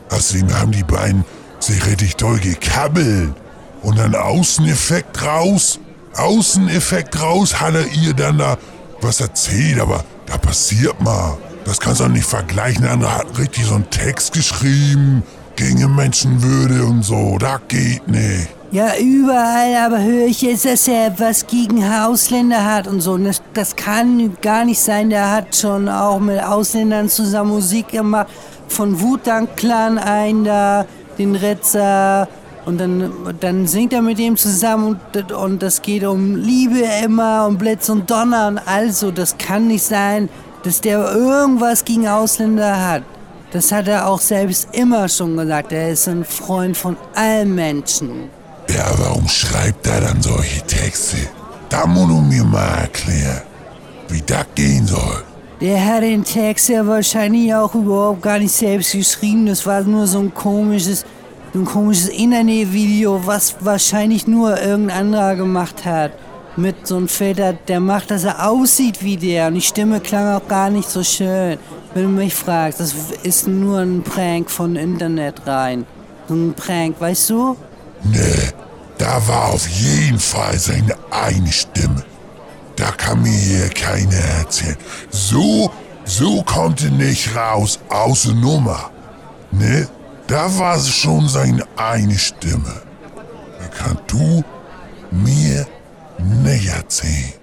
Außerdem haben die beiden sich richtig doll gekabbelt. Und dann Außeneffekt raus. Außeneffekt raus, hat er ihr dann da was erzählt, aber da passiert mal. Das kannst du auch nicht vergleichen. Der andere hat richtig so einen Text geschrieben gegen Menschenwürde und so. Das geht nicht. Ja, überall, aber höre ich jetzt, dass er was gegen Ausländer hat und so. Das, das kann gar nicht sein. Der hat schon auch mit Ausländern zusammen Musik gemacht. Von Wu-Tang Clan ein da, den Ritzer. Und dann, dann singt er mit dem zusammen und, und das geht um Liebe immer und Blitz und Donner und also. Das kann nicht sein, dass der irgendwas gegen Ausländer hat. Das hat er auch selbst immer schon gesagt. Er ist ein Freund von allen Menschen. Ja, warum schreibt er dann solche Texte? Da muss du mir mal erklären, wie das gehen soll. Der hat den Text ja wahrscheinlich auch überhaupt gar nicht selbst geschrieben. Das war nur so ein komisches, so ein komisches Internetvideo, was wahrscheinlich nur irgendein anderer gemacht hat. Mit so einem Filter, der macht, dass er aussieht wie der. Und die Stimme klang auch gar nicht so schön. Wenn du mich fragst, das ist nur ein Prank von Internet rein. So ein Prank, weißt du? Nee, da war auf jeden Fall seine eigene Stimme. Da kann mir hier keiner erzählen. So, so konnte nicht raus, außer Nummer. Ne? Da war es schon seine eine Stimme. Da kannst du mir näher erzählen.